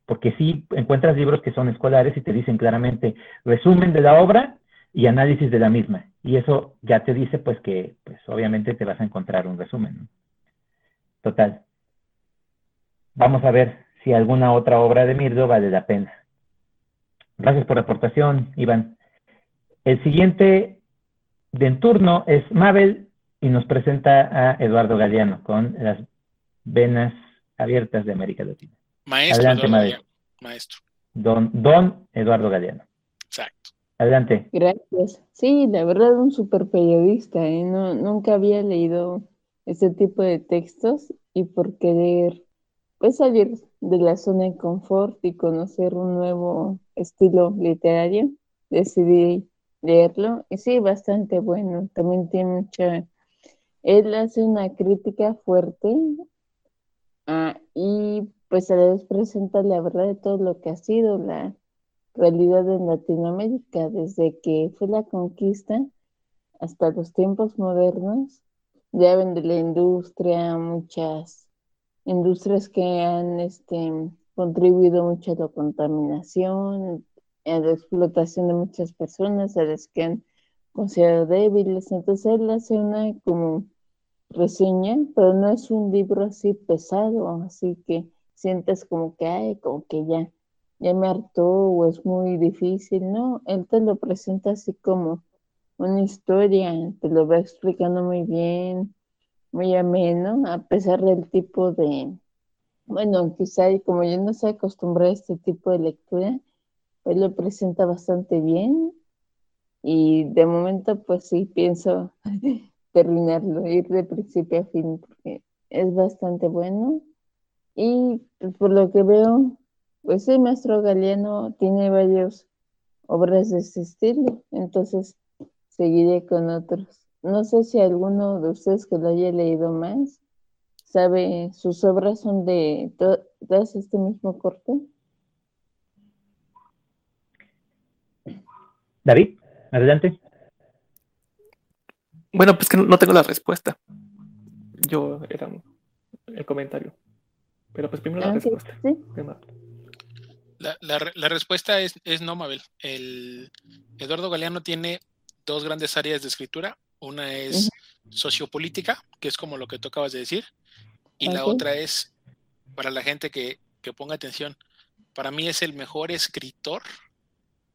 Speaker 1: Porque si encuentras libros que son escolares y te dicen claramente resumen de la obra y análisis de la misma. Y eso ya te dice pues que pues obviamente te vas a encontrar un resumen. Total. Vamos a ver si alguna otra obra de Mirdo vale la pena. Gracias por la aportación, Iván. El siguiente de en turno es Mabel y nos presenta a Eduardo Galeano con las venas abiertas de América Latina.
Speaker 6: Maestro. Adelante. Maestro.
Speaker 1: Don, don Eduardo Galeano.
Speaker 6: Exacto.
Speaker 1: Adelante.
Speaker 4: Gracias. Sí, la verdad, un super periodista. ¿eh? No, nunca había leído este tipo de textos y por querer pues salir de la zona de confort y conocer un nuevo estilo literario, decidí leerlo y sí, bastante bueno, también tiene mucha, él hace una crítica fuerte ah, y pues a la vez presenta la verdad de todo lo que ha sido la realidad en Latinoamérica desde que fue la conquista hasta los tiempos modernos, ya ven de la industria, muchas industrias que han este, contribuido mucho a la contaminación, a la explotación de muchas personas, a las que han considerado débiles. Entonces él hace una como reseña, pero no es un libro así pesado, así que sientes como que, ay, como que ya, ya me hartó o es muy difícil, ¿no? Él te lo presenta así como una historia, te lo va explicando muy bien, muy ameno, a pesar del tipo de, bueno, quizá como yo no se acostumbrado a este tipo de lectura, él lo presenta bastante bien y de momento pues sí pienso terminarlo, ir de principio a fin, porque es bastante bueno. Y pues, por lo que veo, pues el maestro Galeano tiene varias obras de ese estilo, entonces seguiré con otros. No sé si alguno de ustedes que lo haya leído más, sabe, sus obras son de todas este mismo corte.
Speaker 1: David, adelante.
Speaker 5: Bueno, pues que no tengo la respuesta. Yo era el comentario. Pero pues primero la respuesta.
Speaker 6: La, respuesta es, no, Mabel. El Eduardo Galeano tiene dos grandes áreas de escritura. Una es sociopolítica, que es como lo que tú acabas de decir, y la otra es, para la gente que, ponga atención, para mí es el mejor escritor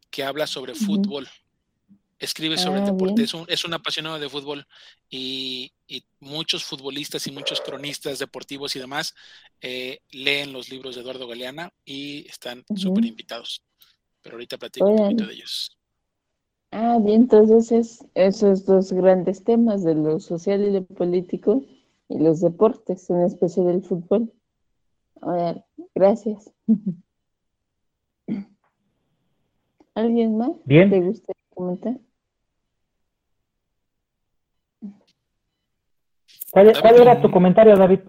Speaker 6: que habla sobre fútbol escribe sobre ah, deporte, es un, es un, apasionado de fútbol y, muchos futbolistas y muchos cronistas deportivos y demás eh, leen los libros de Eduardo Galeana y están súper invitados. Pero ahorita platico un poquito de ellos.
Speaker 4: Ah, bien, entonces es esos dos grandes temas de lo social y lo político y los deportes, en especial el fútbol. A ver, gracias. ¿Alguien más?
Speaker 1: Bien.
Speaker 4: ¿Te gusta comentar?
Speaker 1: ¿Cuál, era tu comentario, David?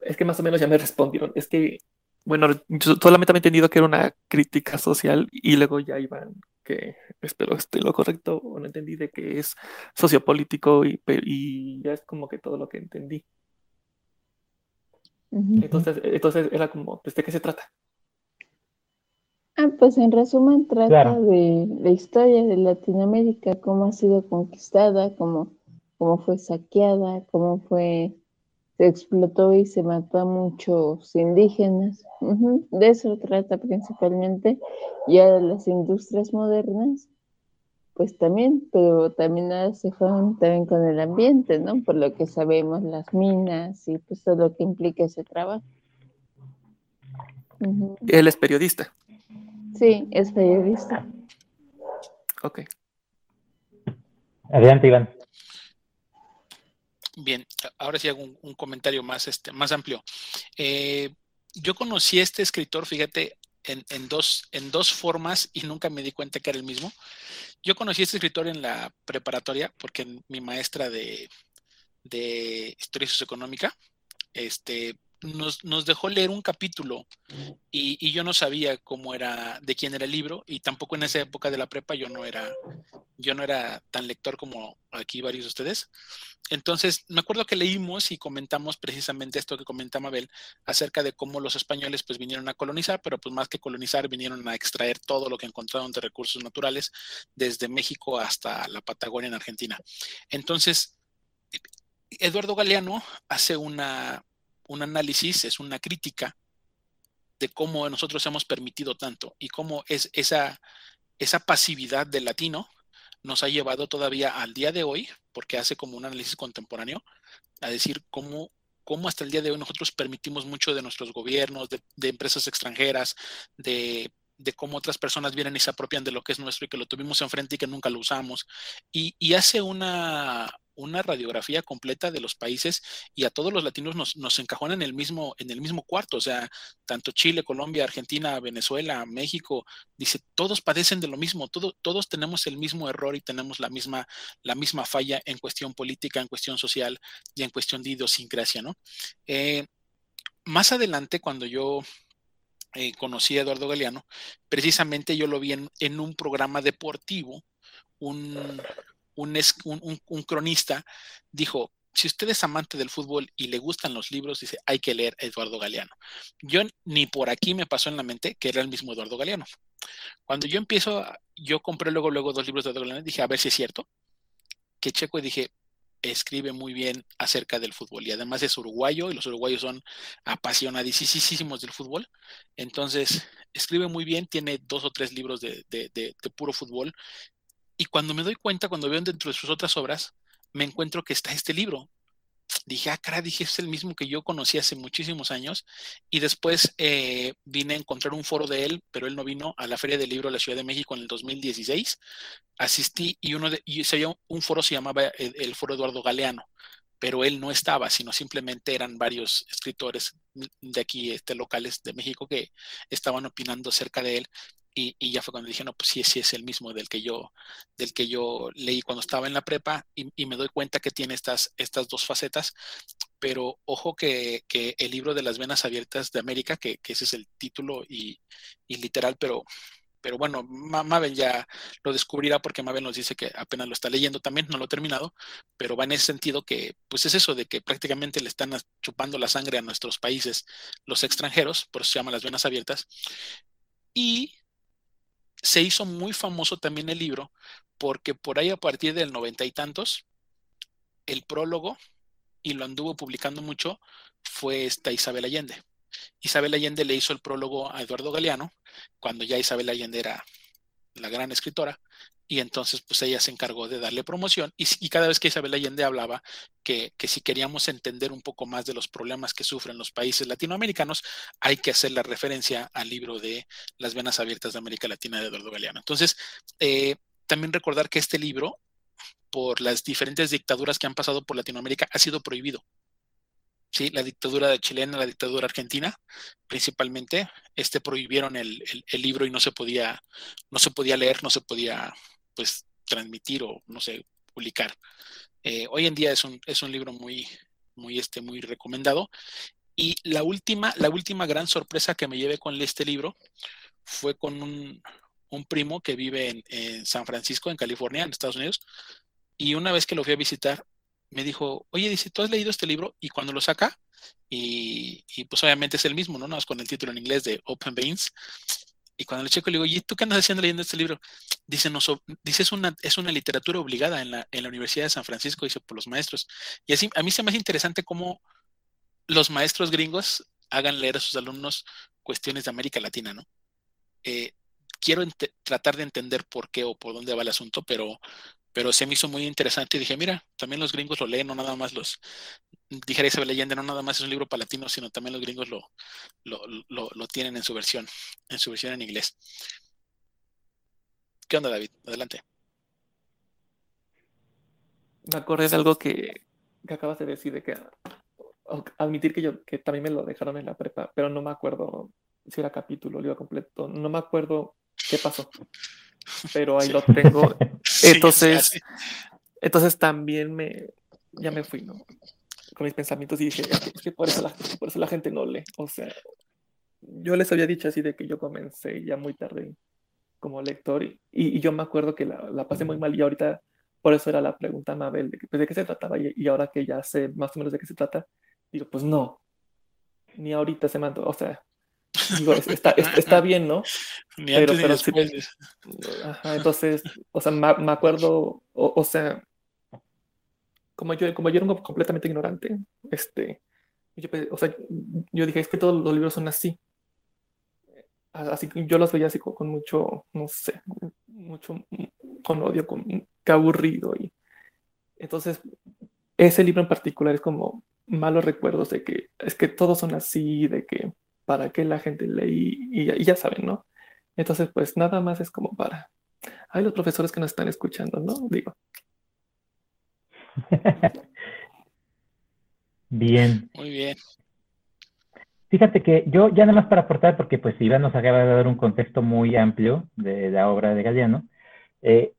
Speaker 5: Es que más o menos ya me respondieron. Es que, bueno, yo solamente había entendido que era una crítica social y luego ya iban que espero esté lo correcto o no entendí de que es sociopolítico y, y ya es como que todo lo que entendí. Entonces, entonces era como, pues, ¿de qué se trata?
Speaker 4: Ah, pues en resumen trata de la historia de Latinoamérica, cómo ha sido conquistada, cómo cómo fue saqueada, cómo fue, se explotó y se mató a muchos indígenas. De eso trata principalmente. Y ahora las industrias modernas, pues también, pero también ahora se fueron también con el ambiente, ¿no? Por lo que sabemos, las minas y pues todo lo que implica ese trabajo.
Speaker 5: Él es periodista.
Speaker 4: Sí, es periodista.
Speaker 5: Ok.
Speaker 1: Adelante, Iván.
Speaker 6: Bien, ahora sí hago un, comentario más, este, más amplio. Eh, yo conocí a este escritor, fíjate, en, dos, en dos formas y nunca me di cuenta que era el mismo. Yo conocí a este escritor en la preparatoria porque mi maestra de, de historia socioeconómica este, nos, nos, dejó leer un capítulo y, y, yo no sabía cómo era, de quién era el libro y tampoco en esa época de la prepa yo no era, yo no era tan lector como aquí varios de ustedes. Entonces, me acuerdo que leímos y comentamos precisamente esto que comenta Mabel acerca de cómo los españoles pues vinieron a colonizar, pero pues más que colonizar vinieron a extraer todo lo que encontraron de recursos naturales desde México hasta la Patagonia en Argentina. Entonces, Eduardo Galeano hace una, un análisis, es una crítica de cómo nosotros hemos permitido tanto y cómo es esa, esa pasividad del latino nos ha llevado todavía al día de hoy, porque hace como un análisis contemporáneo, a decir cómo, cómo hasta el día de hoy nosotros permitimos mucho de nuestros gobiernos, de, empresas extranjeras, de, cómo otras personas vienen y se apropian de lo que es nuestro y que lo tuvimos enfrente y que nunca lo usamos. Y hace una, una radiografía completa de los países y a todos los latinos nos, nos encajonan en el mismo, en el mismo cuarto. O sea, tanto Chile, Colombia, Argentina, Venezuela, México, dice, todos padecen de lo mismo, todos tenemos el mismo error y tenemos la misma, la misma falla en cuestión política, en cuestión social y en cuestión de idiosincrasia, ¿no? Eh, más adelante, cuando yo eh, conocí a Eduardo Galeano, precisamente yo lo vi en, en un programa deportivo, un, un, un, cronista dijo, si usted es amante del fútbol y le gustan los libros, dice, hay que leer a Eduardo Galeano. Yo ni por aquí me pasó en la mente que era el mismo Eduardo Galeano. Cuando yo empiezo, yo compré luego, luego dos libros de Eduardo Galeano dije, a ver si es cierto. Que checo y dije, escribe muy bien acerca del fútbol y además es uruguayo y los uruguayos son apasionadísimos del fútbol. Entonces, escribe muy bien, tiene dos o tres libros de, de, puro fútbol. Y cuando me doy cuenta, cuando veo dentro de sus otras obras, me encuentro que está este libro dije, ah, cara, dije, es el mismo que yo conocí hace muchísimos años. Y después eh, vine a encontrar un foro de él, pero él no vino a la Feria del Libro de la Ciudad de México en el 2016. Asistí y uno de, y se un foro se llamaba el, Foro Eduardo Galeano, pero él no estaba, sino simplemente eran varios escritores de aquí, este, locales de México, que estaban opinando acerca de él. Y, ya fue cuando dije, no, pues sí, sí es el mismo del que yo, del que yo leí cuando estaba en la prepa y, me doy cuenta que tiene estas, estas dos facetas, pero ojo que, que, el libro de las venas abiertas de América, que, que ese es el título y, y, literal, pero, pero bueno, Mabel ya lo descubrirá porque Mabel nos dice que apenas lo está leyendo también, no lo ha terminado, pero va en ese sentido que, pues es eso de que prácticamente le están chupando la sangre a nuestros países los extranjeros, por eso se llama las venas abiertas. Y se hizo muy famoso también el libro porque por ahí a partir del noventa y tantos, el prólogo, y lo anduvo publicando mucho, fue esta Isabel Allende. Isabel Allende le hizo el prólogo a Eduardo Galeano, cuando ya Isabel Allende era la gran escritora, y entonces pues ella se encargó de darle promoción y, cada vez que Isabel Allende hablaba que, si queríamos entender un poco más de los problemas que sufren los países latinoamericanos, hay que hacer la referencia al libro de Las Venas Abiertas de América Latina de Eduardo Galeano. Entonces, eh, también recordar que este libro, por las diferentes dictaduras que han pasado por Latinoamérica, ha sido prohibido. ¿Sí? la dictadura chilena, la dictadura argentina, principalmente, este prohibieron el, libro y no se podía, no se podía leer, no se podía pues transmitir o no sé, publicar. Eh, hoy en día es un, es un libro muy, muy, este, muy recomendado. Y la última, la última gran sorpresa que me llevé con este libro fue con un, un primo que vive en, en, San Francisco, en California, en Estados Unidos. Y una vez que lo fui a visitar, me dijo, oye, dice, ¿tú has leído este libro? Y cuando lo saca, y, pues obviamente es el mismo, ¿no? No es con el título en inglés de Open Veins, y cuando le checo le digo, ¿y tú qué andas haciendo leyendo este libro? Dice, no, dice es, una, es una literatura obligada en la, en la Universidad de San Francisco, dice, por los maestros. Y así, a mí se me hace interesante cómo los maestros gringos hagan leer a sus alumnos cuestiones de América Latina, ¿no? Eh, quiero tratar de entender por qué o por dónde va el asunto, pero, pero se me hizo muy interesante y dije, mira, también los gringos lo leen, no nada más los, dijera Isabel Allende, no nada más es un libro para latinos, sino también los gringos lo, lo, tienen en su versión, en su versión en inglés. ¿Qué onda, David? Adelante.
Speaker 5: Me acordé de algo que, que acabas de decir, de que admitir que yo que también me lo dejaron en la prepa, pero no me acuerdo si era capítulo, libro completo, no me acuerdo qué pasó pero ahí lo tengo. Entonces, entonces también me, ya me fui, ¿no? Con mis pensamientos y dije, es que por eso, la, por eso la gente no lee. O sea, yo les había dicho así de que yo comencé ya muy tarde como lector y, y yo me acuerdo que la, la, pasé muy mal y ahorita, por eso era la pregunta Mabel, de, pues, de qué se trataba y, y, ahora que ya sé más o menos de qué se trata, digo, pues no, ni ahorita se mandó, o sea, está, está, bien, ¿no? pero, pero entonces, o sea, me, acuerdo, o, sea, como yo, como yo era un completamente ignorante, este, yo, o sea, yo dije, es que todos los libros son así. Así que yo los veía así con, mucho, no sé, mucho, con odio, con qué aburrido. Y entonces, ese libro en particular es como malos recuerdos de que es que todos son así, de que para que la gente lee y, ya saben, ¿no? Entonces, pues nada más es como para, hay los profesores que nos están escuchando, ¿no? Digo.
Speaker 1: bien.
Speaker 6: Muy bien.
Speaker 1: Fíjate que yo, ya nada más para aportar, porque pues Iván nos acaba de dar un contexto muy amplio de la obra de Galeano, eh,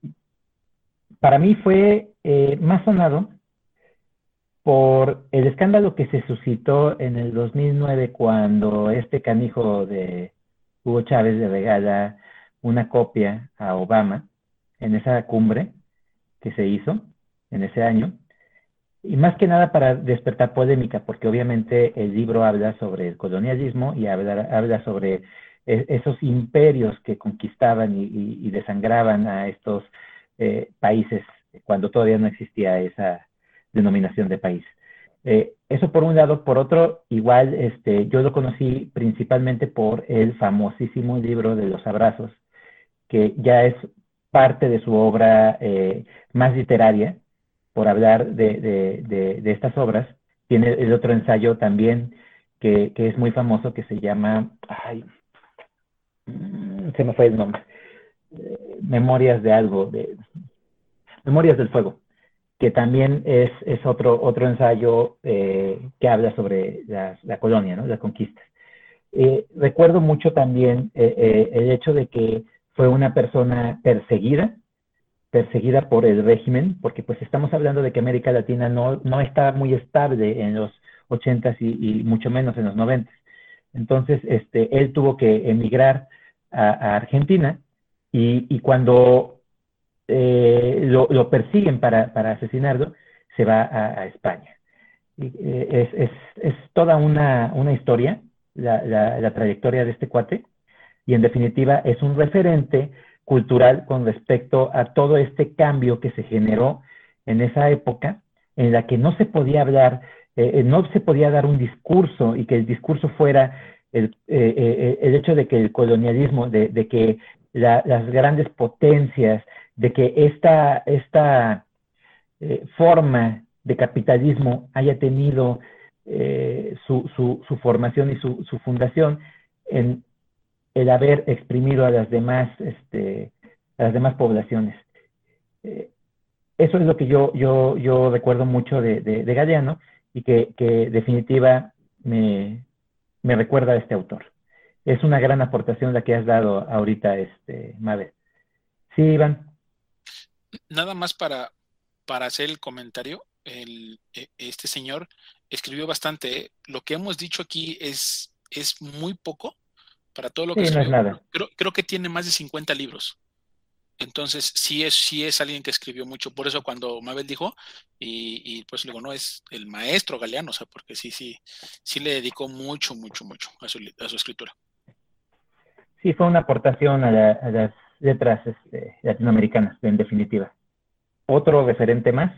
Speaker 1: para mí fue eh, más sonado por el escándalo que se suscitó en el 2009 cuando este canijo de Hugo Chávez le regala una copia a Obama en esa cumbre que se hizo en ese año. y más que nada para despertar polémica, porque obviamente el libro habla sobre el colonialismo y habla, habla sobre e, esos imperios que conquistaban y, desangraban a estos eh, países cuando todavía no existía esa denominación de país. Eh, eso por un lado. Por otro, igual este, yo lo conocí principalmente por el famosísimo libro de los abrazos, que ya es parte de su obra eh, más literaria, por hablar de, estas obras. Tiene el otro ensayo también que, es muy famoso que se llama, ay, mm, se me fue el nombre, eh, Memorias de algo, de Memorias del Fuego que también es, es otro, otro ensayo eh, que habla sobre la, colonia, ¿no? las conquistas. Eh, recuerdo mucho también eh, el hecho de que fue una persona perseguida, perseguida por el régimen, porque pues estamos hablando de que América Latina no, no está muy estable en los 80s y, mucho menos en los 90 Entonces, este, él tuvo que emigrar a, Argentina y, y, cuando eh, lo, persiguen para, asesinarlo, se va a, España. Eh, es, toda una, historia, la, trayectoria de este cuate, y en definitiva es un referente cultural con respecto a todo este cambio que se generó en esa época en la que no se podía hablar, eh, no se podía dar un discurso y que el discurso fuera el, hecho de que el colonialismo, de, que las grandes potencias, de que esta, esta eh, forma de capitalismo haya tenido eh, su, su, formación y su, su, fundación en el haber exprimido a las demás, este, a las demás poblaciones. Eh, eso es lo que yo, yo, yo recuerdo mucho de, de, Galeano y que, que definitiva me, me, recuerda a este autor. Es una gran aportación la que has dado ahorita, este, Mabel. Sí, Iván
Speaker 6: nada más para, para hacer el comentario, el, e, este señor escribió bastante. ¿eh? Lo que hemos dicho aquí es, es muy poco para todo lo que
Speaker 1: escribió.
Speaker 6: Creo, creo, que tiene más de 50 libros. Entonces, sí es, sí es alguien que escribió mucho. Por eso cuando Mabel dijo, y, y pues luego no, es el maestro Galeano, o sea, porque sí, sí, sí le dedicó mucho, mucho, mucho a su, a su escritura.
Speaker 1: Sí, fue una aportación a, las letras este, latinoamericanas, en definitiva. Otro referente más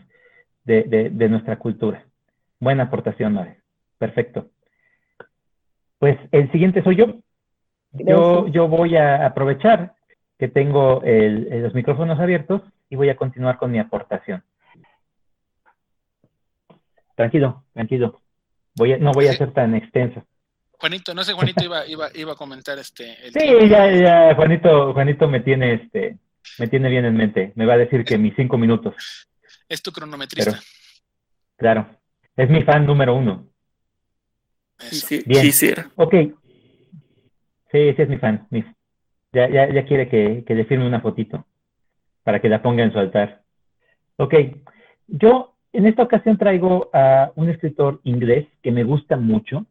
Speaker 1: de, nuestra cultura. Buena aportación, Mare. Perfecto. Pues el siguiente soy yo. Yo, yo voy a aprovechar que tengo los micrófonos abiertos y voy a continuar con mi aportación. Tranquilo, tranquilo. Voy no voy a ser tan extenso.
Speaker 6: Juanito, no sé, Juanito iba, iba, iba a comentar este.
Speaker 1: sí, ya, ya, Juanito, Juanito me tiene este, me tiene bien en mente. Me va a decir que mis cinco minutos.
Speaker 6: Es tu cronometrista.
Speaker 1: claro, es mi fan número uno.
Speaker 5: Sí, bien.
Speaker 1: Ok. Sí, sí es mi fan. Ya, ya, ya quiere que, que le firme una fotito para que la ponga en su altar. Ok. Yo en esta ocasión traigo a un escritor inglés que me gusta mucho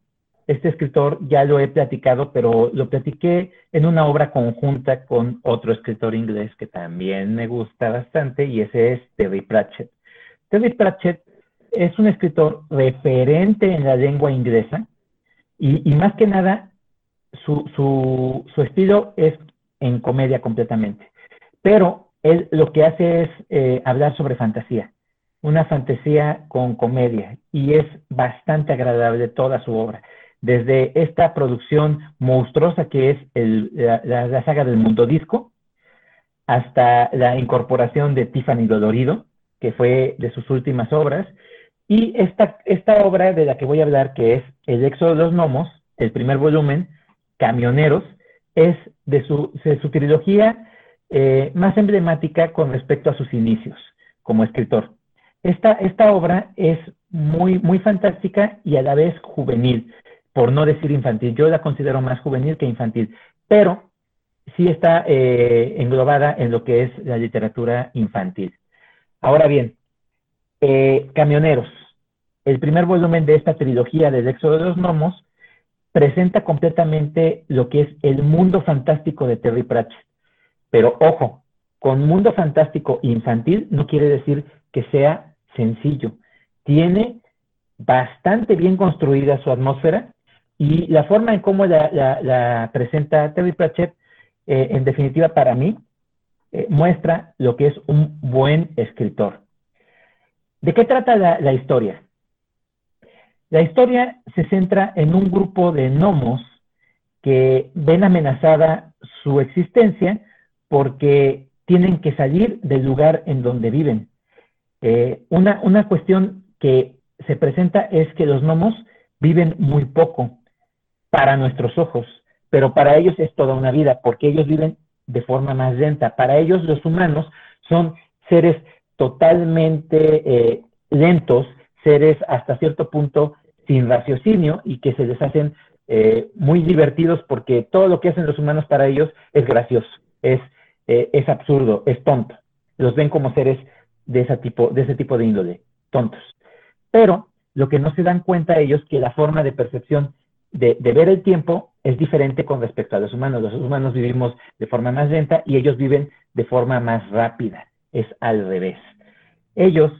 Speaker 1: este escritor ya lo he platicado, pero lo platiqué en una obra conjunta con otro escritor inglés que también me gusta bastante y ese es Terry Pratchett. Terry Pratchett es un escritor referente en la lengua inglesa y, más que nada su, su, estilo es en comedia completamente. Pero él lo que hace es eh, hablar sobre fantasía, una fantasía con comedia y es bastante agradable toda su obra desde esta producción monstruosa que es la, saga del mundo disco, hasta la incorporación de Tiffany Dolorido, que fue de sus últimas obras, y esta, esta obra de la que voy a hablar, que es El éxodo de los gnomos, el primer volumen, Camioneros, es de su, su trilogía eh, más emblemática con respecto a sus inicios como escritor. Esta, esta obra es muy, muy fantástica y a la vez juvenil por no decir infantil. Yo la considero más juvenil que infantil, pero sí está eh, englobada en lo que es la literatura infantil. Ahora bien, eh, Camioneros, el primer volumen de esta trilogía del Éxodo de los Gnomos, presenta completamente lo que es el mundo fantástico de Terry Pratchett. Pero ojo, con mundo fantástico infantil no quiere decir que sea sencillo. tiene bastante bien construida su atmósfera y la forma en cómo la, presenta Terry Pratchett, eh, en definitiva para mí, eh, muestra lo que es un buen escritor. ¿De qué trata la, historia? La historia se centra en un grupo de gnomos que ven amenazada su existencia porque tienen que salir del lugar en donde viven. Eh, una, una cuestión que se presenta es que los gnomos viven muy poco para nuestros ojos, pero para ellos es toda una vida, porque ellos viven de forma más lenta. Para ellos los humanos son seres totalmente eh, lentos, seres hasta cierto punto sin raciocinio y que se les hacen eh, muy divertidos porque todo lo que hacen los humanos para ellos es gracioso, es, eh, es absurdo, es tonto. Los ven como seres de ese tipo de, ese tipo de índole, tontos. Pero lo que no se dan cuenta ellos que la forma de percepción de, ver el tiempo es diferente con respecto a los humanos. Los humanos vivimos de forma más lenta y ellos viven de forma más rápida. Es al revés. Ellos,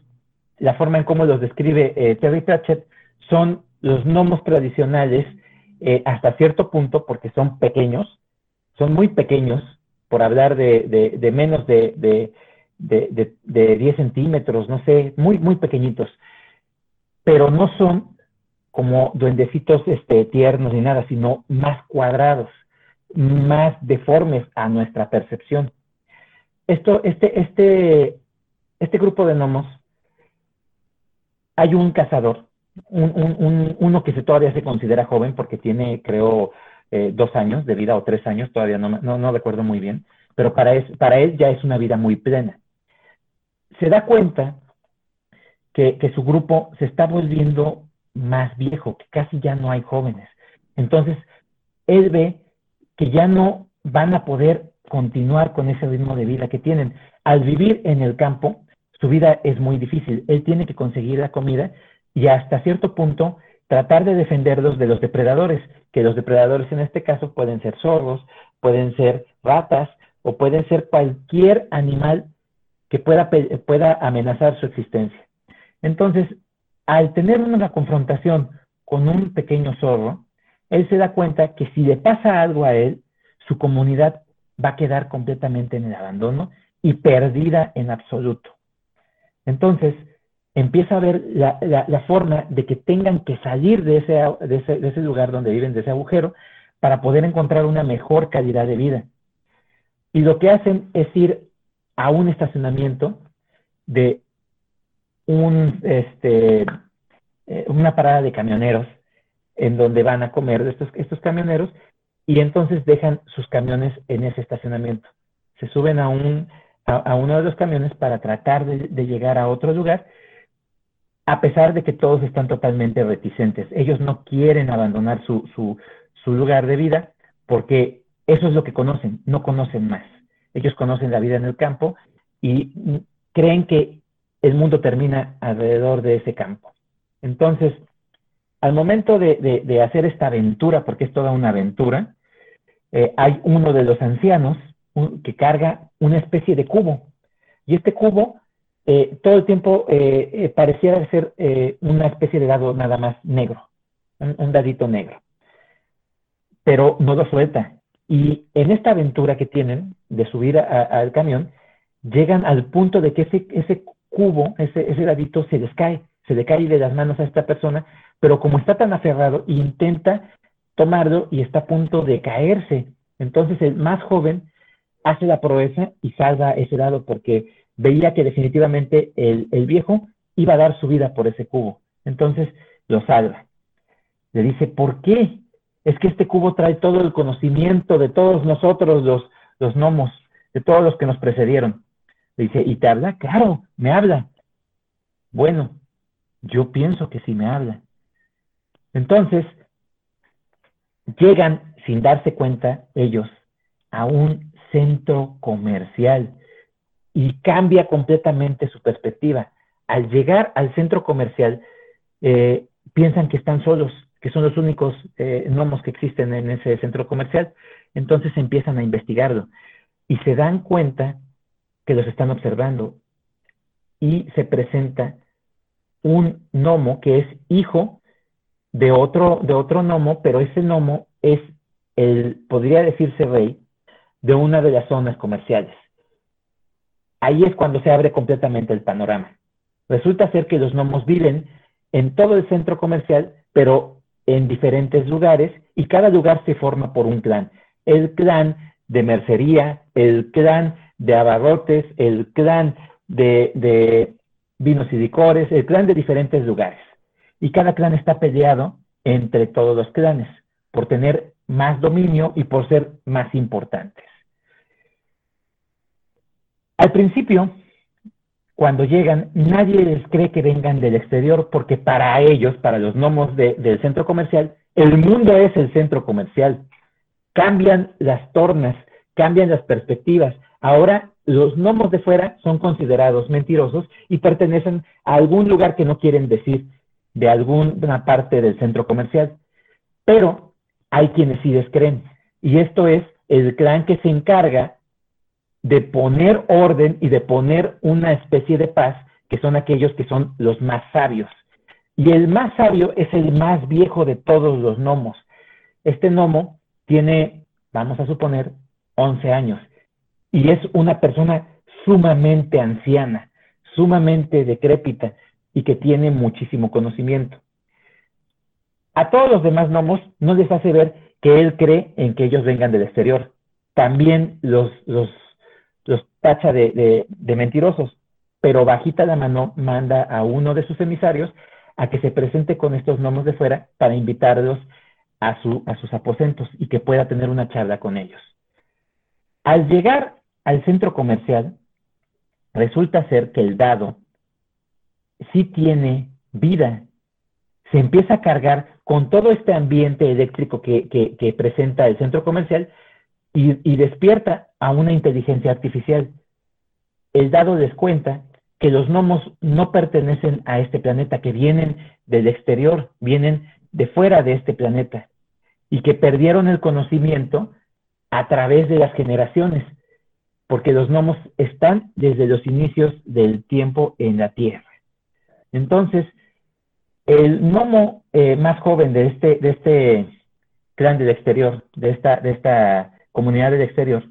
Speaker 1: la forma en cómo los describe eh, Terry Pratchett, son los gnomos tradicionales eh, hasta cierto punto porque son pequeños, son muy pequeños, por hablar de, de menos de, de 10 centímetros, no sé, muy, muy pequeñitos pero no son como duendecitos este, tiernos ni nada, sino más cuadrados, más deformes a nuestra percepción. Esto, este, este, este grupo de gnomos, hay un cazador, uno que se, todavía se considera joven porque tiene, creo, eh, dos años de vida o tres años, todavía no, no, recuerdo muy bien, pero para, para él ya es una vida muy plena. Se da cuenta que, su grupo se está volviendo más viejo, que casi ya no hay jóvenes. Entonces, él ve que ya no van a poder continuar con ese ritmo de vida que tienen. Al vivir en el campo, su vida es muy difícil. Él tiene que conseguir la comida y hasta cierto punto tratar de defenderlos de los depredadores, que los depredadores en este caso pueden ser zorros, pueden ser ratas o pueden ser cualquier animal que pueda, pueda amenazar su existencia. Entonces, al tener una confrontación con un pequeño zorro, él se da cuenta que si le pasa algo a él, su comunidad va a quedar completamente en el abandono y perdida en absoluto. Entonces, empieza a ver la, forma de que tengan que salir de ese, de ese, lugar donde viven, de ese agujero, para poder encontrar una mejor calidad de vida. Y lo que hacen es ir a un estacionamiento de un, este, eh, una parada de camioneros en donde van a comer estos, estos camioneros y entonces dejan sus camiones en ese estacionamiento. Se suben a, un, a, uno de los camiones para tratar de, llegar a otro lugar, a pesar de que todos están totalmente reticentes. Ellos no quieren abandonar su, lugar de vida porque eso es lo que conocen, no conocen más. Ellos conocen la vida en el campo y creen que el mundo termina alrededor de ese campo. Entonces, al momento de, hacer esta aventura, porque es toda una aventura, eh, hay uno de los ancianos que carga una especie de cubo. Y este cubo eh, todo el tiempo eh, pareciera ser una especie de dado nada más negro, un, dadito negro. Pero no lo suelta. Y en esta aventura que tienen de subir al camión, llegan al punto de que ese, ese cubo, ese, ese dadito, se les cae, se le cae de las manos a esta persona, pero como está tan aferrado, intenta tomarlo y está a punto de caerse. Entonces el más joven hace la proeza y salva ese dado porque veía que definitivamente el, viejo iba a dar su vida por ese cubo. Entonces lo salva. Le dice, ¿por qué? Es que este cubo trae todo el conocimiento de todos nosotros, los gnomos, de todos los que nos precedieron. Dice, ¿y te habla? Claro, me habla. Bueno, yo pienso que sí me habla. Entonces, llegan sin darse cuenta ellos a un centro comercial y cambia completamente su perspectiva. Al llegar al centro comercial, eh, piensan que están solos, que son los únicos eh, gnomos que existen en ese centro comercial. Entonces empiezan a investigarlo y se dan cuenta que los están observando y se presenta un gnomo que es hijo de otro, de otro gnomo, pero ese gnomo es el, podría decirse rey, de una de las zonas comerciales. Ahí es cuando se abre completamente el panorama. Resulta ser que los gnomos viven en todo el centro comercial, pero en diferentes lugares, y cada lugar se forma por un clan. El clan de mercería, el clan de abarrotes, el clan de, de vinos y licores, el clan de diferentes lugares. Y cada clan está peleado entre todos los clanes por tener más dominio y por ser más importantes. Al principio, cuando llegan, nadie les cree que vengan del exterior porque para ellos, para los gnomos del centro comercial, el mundo es el centro comercial. Cambian las tornas, cambian las perspectivas. Ahora los gnomos de fuera son considerados mentirosos y pertenecen a algún lugar que no quieren decir, de alguna parte del centro comercial. Pero hay quienes sí les creen. Y esto es el clan que se encarga de poner orden y de poner una especie de paz, que son aquellos que son los más sabios. Y el más sabio es el más viejo de todos los gnomos. Este gnomo tiene, vamos a suponer, 11 años y es una persona sumamente anciana, sumamente decrépita y que tiene muchísimo conocimiento. A todos los demás gnomos no les hace ver que él cree en que ellos vengan del exterior. También los, los los tacha de, mentirosos, pero bajita la mano manda a uno de sus emisarios a que se presente con estos gnomos de fuera para invitarlos a, su, a sus aposentos y que pueda tener una charla con ellos. Al llegar al centro comercial, resulta ser que el dado sí tiene vida, se empieza a cargar con todo este ambiente eléctrico que presenta el centro comercial y, despierta a una inteligencia artificial. El dado les cuenta que los gnomos no pertenecen a este planeta, que vienen del exterior, vienen de fuera de este planeta y que perdieron el conocimiento a través de las generaciones, porque los gnomos están desde los inicios del tiempo en la Tierra. Entonces, el gnomo eh, más joven de este, de este clan del exterior, de esta, de esta comunidad del exterior,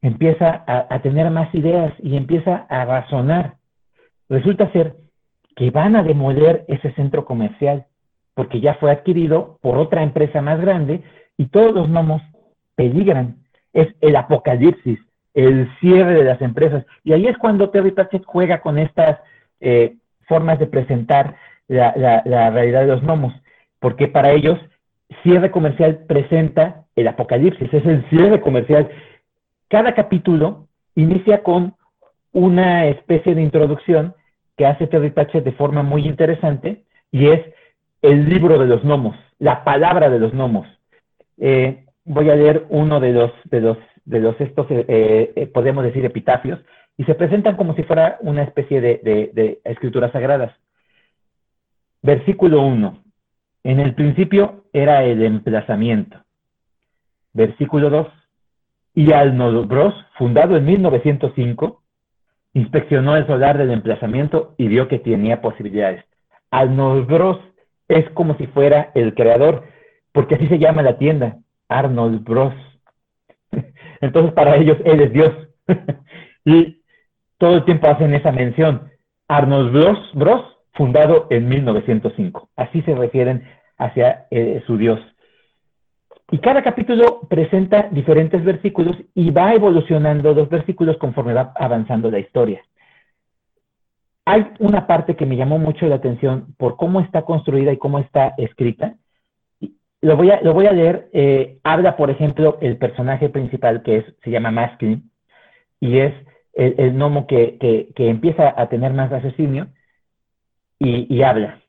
Speaker 1: empieza a, tener más ideas y empieza a razonar. Resulta ser que van a demoler ese centro comercial porque ya fue adquirido por otra empresa más grande y todos los gnomos peligran. Es el apocalipsis, el cierre de las empresas. Y ahí es cuando Terry Pratchett juega con estas eh, formas de presentar la, la realidad de los gnomos, porque para ellos cierre comercial presenta el apocalipsis, es el cierre comercial. Cada capítulo inicia con una especie de introducción que hace Terry Pratchett de forma muy interesante y es el libro de los gnomos, la palabra de los gnomos. Eh, voy a leer uno de los, de los, de los estos, eh, eh, podemos decir, epitafios, y se presentan como si fuera una especie de, escrituras sagradas. Versículo 1. En el principio era el emplazamiento. Versículo 2. Y Alnobros, fundado en 1905, inspeccionó el solar del emplazamiento y vio que tenía posibilidades. Arnold es como si fuera el creador, porque así se llama la tienda, Arnold Bros. Entonces para ellos él es Dios. y todo el tiempo hacen esa mención. Arnold Bros, Bros fundado en 1905. Así se refieren hacia eh, su Dios. Y cada capítulo presenta diferentes versículos y va evolucionando los versículos conforme va avanzando la historia. Hay una parte que me llamó mucho la atención por cómo está construida y cómo está escrita. Lo voy a, lo voy a leer. Eh, habla, por ejemplo, el personaje principal que es, se llama Maskin y es el, gnomo que, que, empieza a tener más raciocinio y, habla.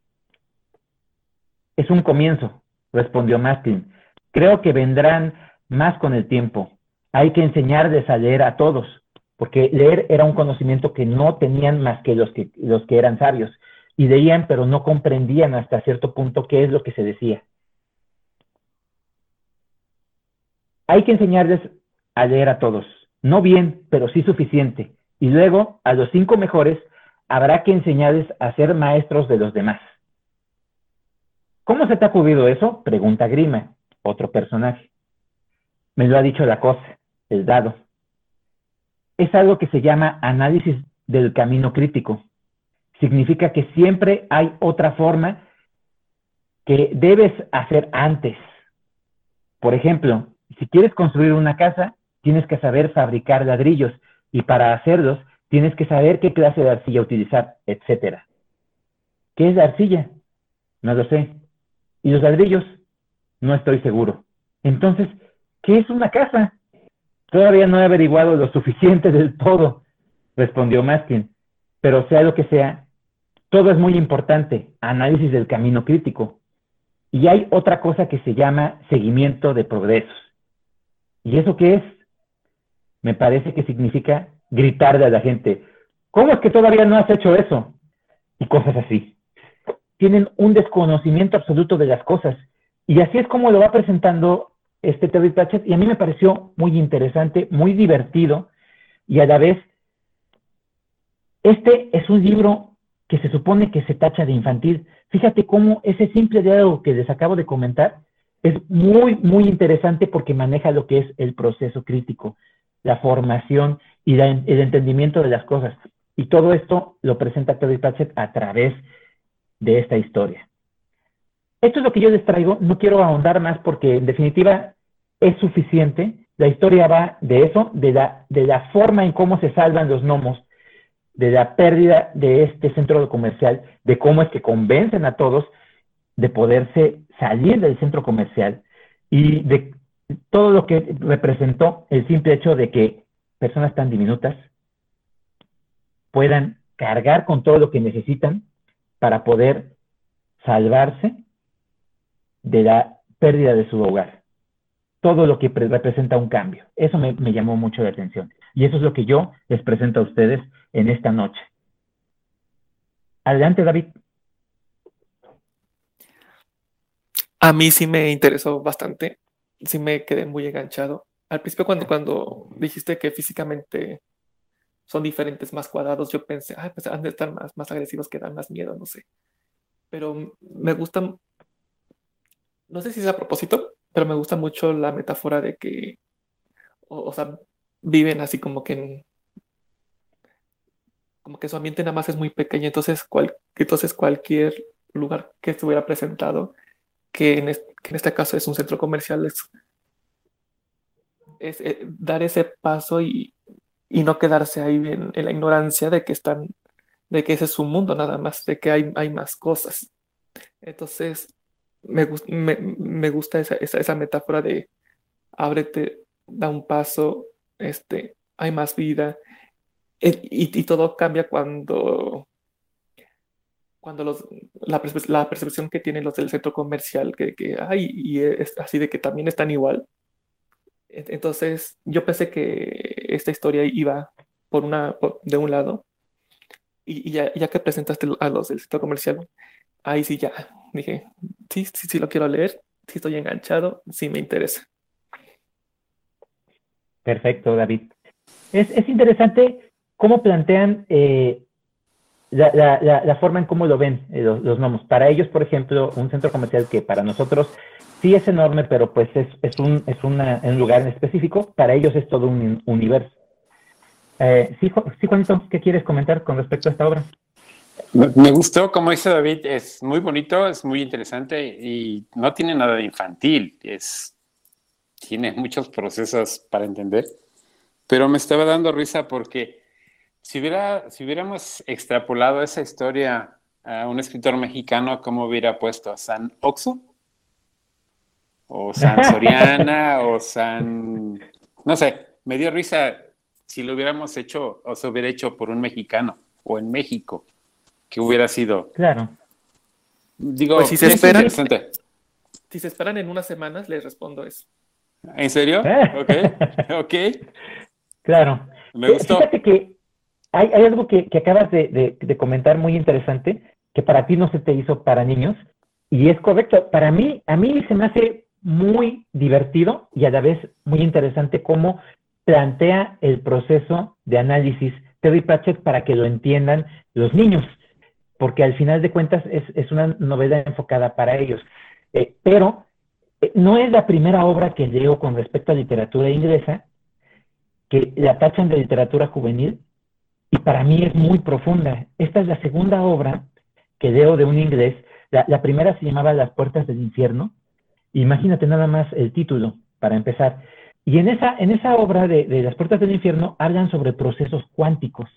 Speaker 1: Es un comienzo, respondió Mastin. Creo que vendrán más con el tiempo. Hay que enseñarles a leer a todos, porque leer era un conocimiento que no tenían más que los que, los que eran sabios. Y leían, pero no comprendían hasta cierto punto qué es lo que se decía. Hay que enseñarles a leer a todos. No bien, pero sí suficiente. Y luego, a los cinco mejores, habrá que enseñarles a ser maestros de los demás. ¿Cómo se te ha ocurrido eso? Pregunta Grima, otro personaje. Me lo ha dicho la cosa, el dado. Es algo que se llama análisis del camino crítico. Significa que siempre hay otra forma que debes hacer antes. Por ejemplo, si quieres construir una casa, tienes que saber fabricar ladrillos y para hacerlos tienes que saber qué clase de arcilla utilizar, etcétera. ¿Qué es la arcilla? No lo sé. ¿Y los ladrillos? No estoy seguro. Entonces, ¿qué es una casa? Todavía no he averiguado lo suficiente del todo, respondió Maskin. Pero sea lo que sea, todo es muy importante. Análisis del camino crítico. Y hay otra cosa que se llama seguimiento de progresos. ¿Y eso qué es? Me parece que significa gritarle a la gente, ¿cómo es que todavía no has hecho eso? Y cosas así. Tienen un desconocimiento absoluto de las cosas. Y así es como lo va presentando este Terry Pratchett. Y a mí me pareció muy interesante, muy divertido. Y a la vez, este es un libro que se supone que se tacha de infantil. Fíjate cómo ese simple diálogo que les acabo de comentar es muy, muy interesante porque maneja lo que es el proceso crítico, la formación y el entendimiento de las cosas. Y todo esto lo presenta Terry Pratchett a través de esta historia. Esto es lo que yo les traigo, no quiero ahondar más porque en definitiva es suficiente. La historia va de eso, de la, de la forma en cómo se salvan los gnomos, de la pérdida de este centro comercial, de cómo es que convencen a todos de poderse salir del centro comercial y de todo lo que representó el simple hecho de que personas tan diminutas puedan cargar con todo lo que necesitan para poder salvarse de la pérdida de su hogar. Todo lo que representa un cambio. Eso me, llamó mucho la atención. Y eso es lo que yo les presento a ustedes en esta noche. Adelante, David.
Speaker 5: A mí sí me interesó bastante, sí me quedé muy enganchado. Al principio cuando, cuando dijiste que físicamente son diferentes, más cuadrados, yo pensé, ay, pues han de estar más, más agresivos que dan más miedo, no sé. Pero me gusta, no sé si es a propósito, pero me gusta mucho la metáfora de que, o, sea, viven así como que en, como que su ambiente nada más es muy pequeño, entonces, cual, entonces cualquier lugar que estuviera presentado que en, este, caso es un centro comercial, es, eh, dar ese paso y, no quedarse ahí en, la ignorancia de que están, de que ese es su mundo nada más, de que hay, hay más cosas. Entonces, me, me, gusta esa, esa, metáfora de ábrete, da un paso, este, hay más vida. Eh, y, y todo cambia cuando cuando los, la, percepción que tienen los del centro comercial, que, que hay, y es así de que también están igual. Entonces, yo pensé que esta historia iba por una, de un lado, y, ya, ya, que presentaste a los del centro comercial, ahí sí ya dije, sí, sí, sí lo quiero leer, sí estoy enganchado, sí me interesa.
Speaker 1: Perfecto, David. Es, es interesante cómo plantean eh, la, la, forma en cómo lo ven eh, los, los, gnomos. Para ellos, por ejemplo, un centro comercial que para nosotros sí es enorme, pero pues es, es, un, es una, un lugar en específico, para ellos es todo un universo. Eh, sí, sí, Juanito, ¿qué quieres comentar con respecto a esta obra?
Speaker 2: Me gustó, como dice David, es muy bonito, es muy interesante y no tiene nada de infantil, es, tiene muchos procesos para entender, pero me estaba dando risa porque si, hubiera, si hubiéramos extrapolado esa historia a un escritor mexicano, ¿cómo hubiera puesto? ¿San Oxo? ¿O San Soriana? ¿O San...? No sé, me dio risa si lo hubiéramos hecho o se hubiera hecho por un mexicano o en México, que hubiera sido.
Speaker 1: Claro.
Speaker 5: Digo, pues si se esperan, si se esperan en unas semanas, les respondo eso.
Speaker 2: ¿En serio? Ok, ok.
Speaker 1: Claro.
Speaker 2: Me gustó.
Speaker 1: Fíjate que hay, algo que, acabas de, comentar muy interesante, que para ti no se te hizo para niños, y es correcto. Para mí, a mí se me hace muy divertido y a la vez muy interesante cómo plantea el proceso de análisis Terry Pratchett para que lo entiendan los niños, porque al final de cuentas es, una novela enfocada para ellos. Eh, pero eh, no es la primera obra que leo con respecto a literatura inglesa que la tachan de literatura juvenil y para mí es muy profunda. Esta es la segunda obra que leo de un inglés. La, primera se llamaba Las puertas del infierno. Imagínate nada más el título para empezar. Y en esa, en esa obra de, Las puertas del infierno hablan sobre procesos cuánticos.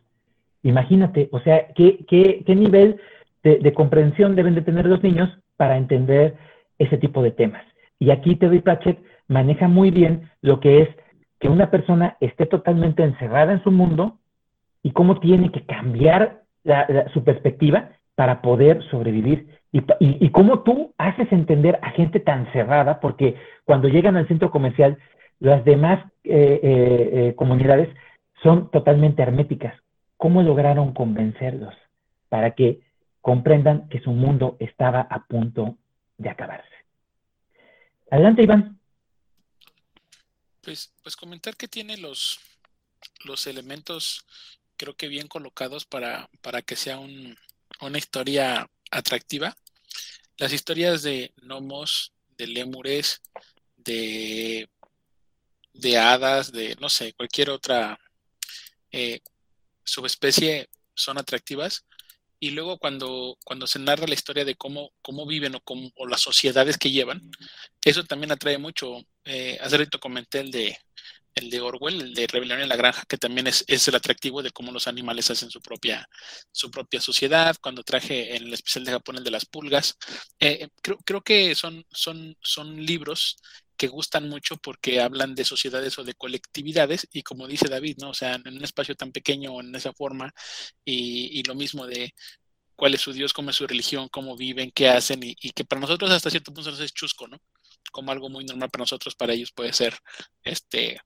Speaker 1: Imagínate, o sea, qué, qué, qué nivel de, de, comprensión deben de tener los niños para entender ese tipo de temas. Y aquí Terry Pratchett maneja muy bien lo que es que una persona esté totalmente encerrada en su mundo y cómo tiene que cambiar su perspectiva para poder sobrevivir. Y, cómo tú haces entender a gente tan cerrada, porque cuando llegan al centro comercial, las demás eh, eh, eh, comunidades son totalmente herméticas. ¿Cómo lograron convencerlos para que comprendan que su mundo estaba a punto de acabarse? Adelante, Iván.
Speaker 6: Pues, pues comentar que tiene los, los elementos creo que bien colocados para, para que sea una historia atractiva. Las historias de gnomos, de lémures, de, de hadas, de no sé, cualquier otra eh, subespecie son atractivas. Y luego cuando, cuando se narra la historia de cómo, cómo viven o las sociedades que llevan, eso también atrae mucho. Eh, hace rato comenté el de el de Orwell, el de Rebelión en la Granja, que también es, el atractivo de cómo los animales hacen su propia, su propia sociedad. Cuando traje en el especial de Japón el de las pulgas, eh, creo, creo, que son, son, son libros que gustan mucho porque hablan de sociedades o de colectividades y como dice David, ¿no? O sea, en un espacio tan pequeño, en esa forma, y, y lo mismo de cuál es su Dios, cómo es su religión, cómo viven, qué hacen, y, y que para nosotros hasta cierto punto nos es chusco, ¿no? Como algo muy normal para nosotros, para ellos puede ser este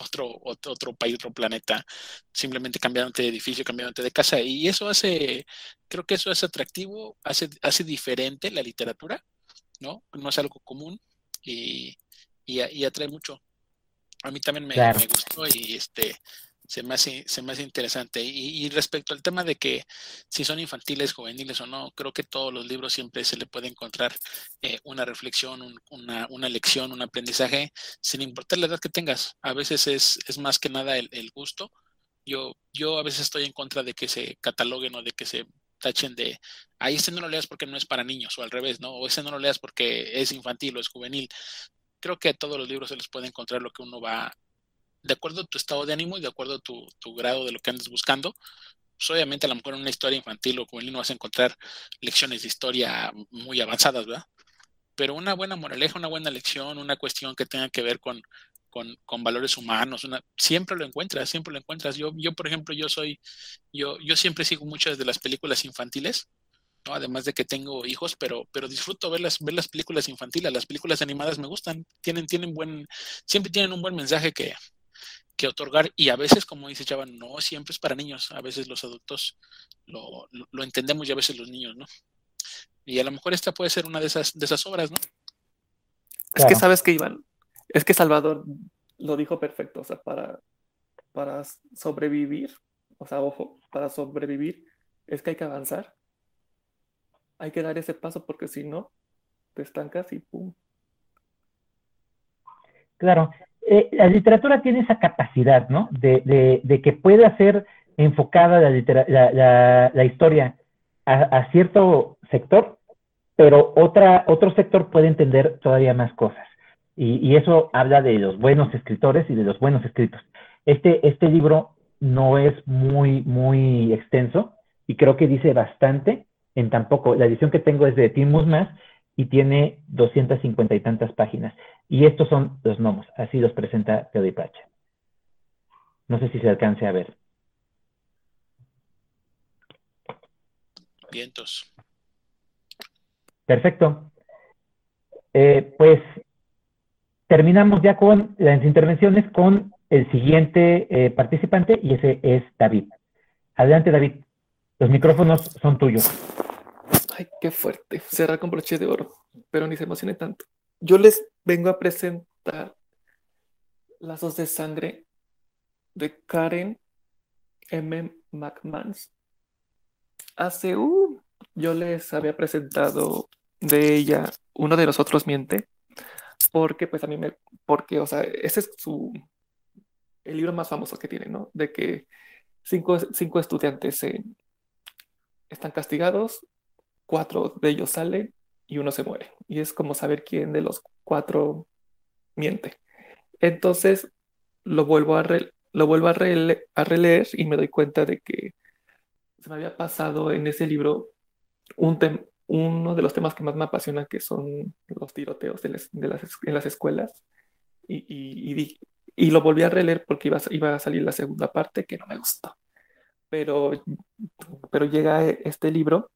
Speaker 6: otro, otro, otro país, otro planeta, simplemente cambiándote de edificio, cambiándote de casa. Y eso hace, creo que eso es atractivo, hace, hace diferente la literatura, ¿no? No es algo común y, y, atrae mucho. A mí también me, me gustó y este se me hace, se me hace interesante. Y, respecto al tema de que si son infantiles, juveniles o no, creo que todos los libros siempre se le puede encontrar eh, una reflexión, una, una, lección, un aprendizaje, sin importar la edad que tengas. A veces es, es más que nada el, el, gusto. Yo, yo a veces estoy en contra de que se cataloguen o de que se tachen de, ahí este no lo leas porque no es para niños, o al revés, ¿no? O ese no lo leas porque es infantil o es juvenil. Creo que a todos los libros se les puede encontrar lo que uno va de acuerdo a tu estado de ánimo y de acuerdo a tu, grado de lo que andes buscando. Pues obviamente a lo mejor en una historia infantil o juvenil no vas a encontrar lecciones de historia muy avanzadas, ¿verdad? Pero una buena moraleja, una buena lección, una cuestión que tenga que ver con, con, valores humanos, siempre lo encuentras, siempre lo encuentras. Yo, yo, por ejemplo, yo soy, yo, yo siempre sigo muchas de las películas infantiles, ¿no? Además de que tengo hijos, pero, pero disfruto ver las, ver las películas infantiles, las películas animadas me gustan, tienen, tienen buen, siempre tienen un buen mensaje que, que otorgar y a veces, como dice Chava, no siempre es para niños, a veces los adultos lo, lo, entendemos y a veces los niños, ¿no? Y a lo mejor esta puede ser una de esas, de esas obras, ¿no?
Speaker 5: Es que sabes que Iván, es que Salvador lo dijo perfecto, o sea, para, para sobrevivir, o sea, ojo, para sobrevivir es que hay que avanzar, hay que dar ese paso porque si no, te estancas y pum.
Speaker 1: Claro, eh, la literatura tiene esa capacidad, ¿no? De, que pueda ser enfocada la, la, historia a, cierto sector, pero otra, otro sector puede entender todavía más cosas. Y, eso habla de los buenos escritores y de los buenos escritos. Este, este libro no es muy, muy extenso y creo que dice bastante en tampoco. La edición que tengo es de Tim Musmas y tiene 250 y tantas páginas. Y estos son los gnomos, así los presenta Pacha. No sé si se alcance a ver.
Speaker 6: Vientos.
Speaker 1: Perfecto. Eh, pues terminamos ya con las intervenciones con el siguiente eh, participante y ese es David. Adelante, David. Los micrófonos son tuyos.
Speaker 5: Ay, qué fuerte. Cerrar con broche de oro, pero ni se emocione tanto. Yo les vengo a presentar Lazos de Sangre de Karen M. McManus. Hace, uh, yo les había presentado de ella uno de los otros miente, porque pues a mí me, porque, o sea, ese es su, el libro más famoso que tiene, ¿no? De que cinco, cinco estudiantes están castigados, cuatro de ellos salen y uno se muere. Y es como saber quién de los cuatro miente. Entonces lo vuelvo a, lo vuelvo a, a releer y me doy cuenta de que se me había pasado en ese libro un uno de los temas que más me apasiona, que son los tiroteos de las, en las escuelas. Y, y, y, lo volví a releer porque iba, iba a salir la segunda parte, que no me gustó. Pero, pero llega este libro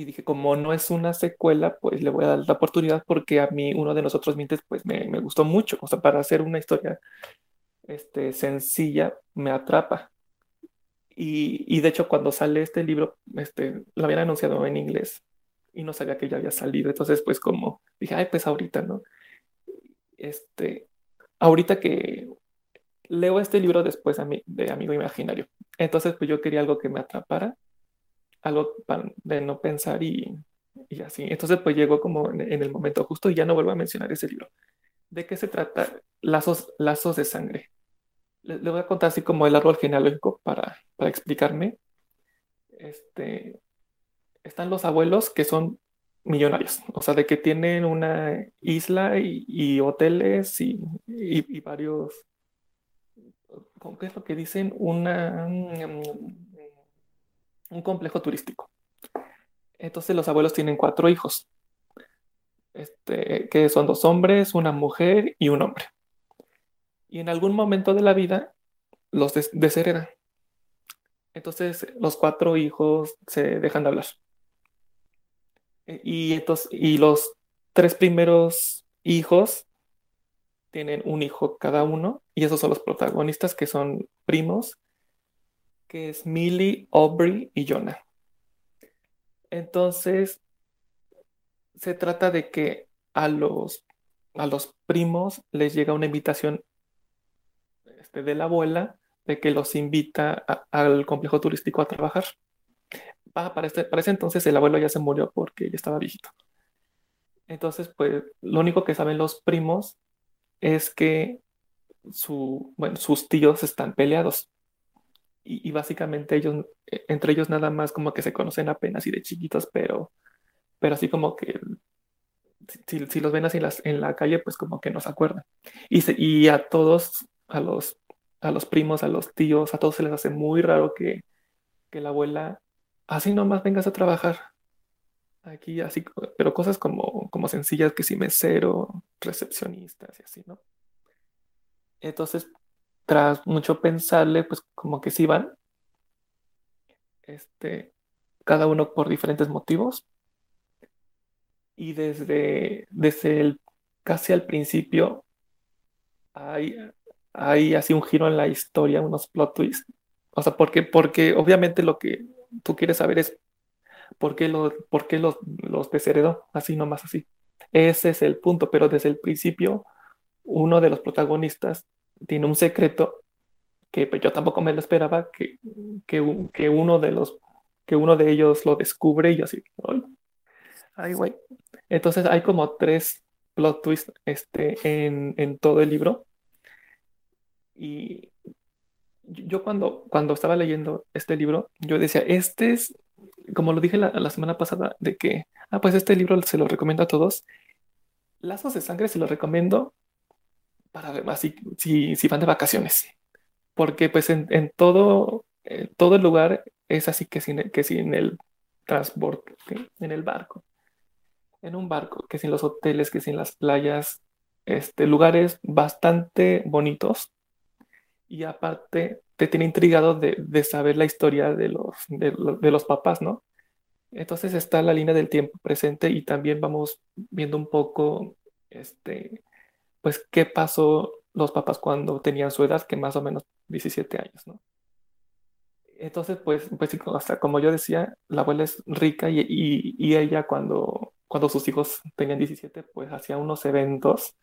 Speaker 5: y dije, como no es una secuela, pues le voy a dar la oportunidad porque a mí uno de nosotros mientes pues me, me gustó mucho. O sea, para hacer una historia este, sencilla, me atrapa. Y, y, de hecho, cuando sale este libro, este, lo habían anunciado en inglés y no sabía que ya había salido. Entonces, pues como dije, ay, pues ahorita, ¿no? Este, ahorita que leo este libro después a de Amigo Imaginario. Entonces, pues yo quería algo que me atrapara, algo de no pensar y, y así. Entonces, pues llegó como en, en, el momento justo y ya no vuelvo a mencionar ese libro. ¿De qué se trata? Lazos, lazos de sangre le, voy a contar así como el árbol genealógico para, para explicarme. Este, están los abuelos que son millonarios, o sea, de que tienen una isla y, hoteles y, y, varios, ¿cómo es lo que dicen? Una, un complejo turístico. Entonces los abuelos tienen cuatro hijos, este, que son dos hombres, una mujer y un hombre y en algún momento de la vida los desheredan. Entonces los cuatro hijos se dejan de hablar. E, y, entonces, y los tres primeros hijos tienen un hijo cada uno, y esos son los protagonistas que son primos, que es Millie, Aubrey y Jonah. Entonces, se trata de que a los, a los primos les llega una invitación este, de la abuela de que los invita al complejo turístico a trabajar. Ah, para, este, para ese entonces el abuelo ya se murió porque ya estaba viejito. Entonces, pues lo único que saben los primos es que su, bueno, sus tíos están peleados. Y, básicamente ellos, e, entre ellos nada más como que se conocen apenas y de chiquitos, pero, pero así como que si, si los ven así en, las, en, la calle, pues como que no se acuerdan. Y, y a todos a los, a los primos, a los tíos, a todos se les hace muy raro que, que la abuela así nomás vengas a trabajar. Aquí así, pero cosas como, como sencillas que si mesero, recepcionistas y así, ¿no? Entonces, tras mucho pensarle, pues como que sí van, este, cada uno por diferentes motivos. Y desde, desde el, casi al principio hay, hay así un giro en la historia, unos plot twists. O sea, porque, porque obviamente lo que tú quieres saber es por qué, lo, por qué los, los desheredó, así nomás así. Ese es el punto, pero desde el principio uno de los protagonistas tiene un secreto que pues, yo tampoco me lo esperaba, que, que, que, uno de los, que uno de ellos lo descubre y yo así, ay, güey. Entonces hay como tres plot twists este, en, en todo el libro y yo cuando, cuando estaba leyendo este libro, yo decía, este es, como lo dije la, la semana pasada, de que, ah, pues este libro se lo recomiendo a todos. Lazos de sangre se lo recomiendo para así, si, si van de vacaciones. Porque pues en, en todo, todo el lugar es así que sin, que sin el transporte, en el barco. En un barco, que sin los hoteles, que sin las playas, este, lugares bastante bonitos, y aparte te tiene intrigado de, de saber la historia de los, de, de, los papás, ¿no? Entonces está la línea del tiempo presente y también vamos viendo un poco, este, pues, qué pasó los papás cuando tenían su edad, que más o menos 17 años, ¿no? Entonces, pues, pues hasta como yo decía, la abuela es rica y, y, y ella cuando, cuando sus hijos tenían 17, pues hacía unos eventos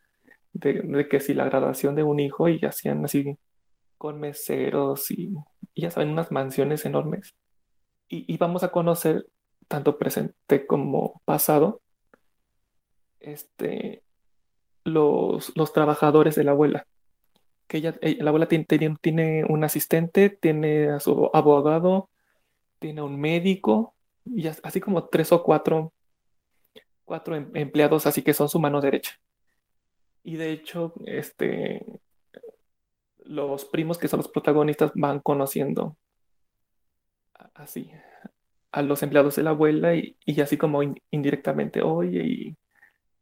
Speaker 5: de, de, que si la graduación de un hijo y hacían así con meseros y ya saben, unas mansiones enormes. Y, y vamos a conocer, tanto presente como pasado, este, los, los trabajadores de la abuela. Que ella, eh, la abuela tiene, tiene, un asistente, tiene a su abogado, tiene un médico, y así como tres o cuatro, cuatro em, empleados, así que son su mano derecha. Y de hecho, este, los primos que son los protagonistas van conociendo así a los empleados de la abuela y, así como indirectamente, oye, y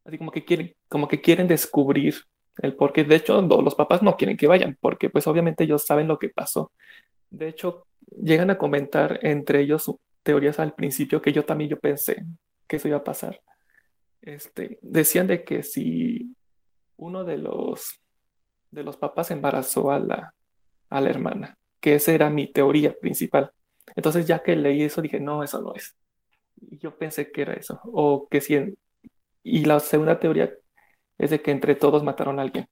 Speaker 5: así como que quieren, como que quieren descubrir el por qué. De hecho, los papás no quieren que vayan, porque pues obviamente ellos saben lo que pasó. De hecho, llegan a comentar entre ellos teorías al principio que yo también yo pensé que eso iba a pasar. Este, decían de que si uno de los de los papás embarazó a la, a la hermana, que esa era mi teoría principal. Entonces ya que leí eso dije, no, eso no es. Y yo pensé que era eso. O que si... y la segunda teoría es de que entre todos mataron a alguien.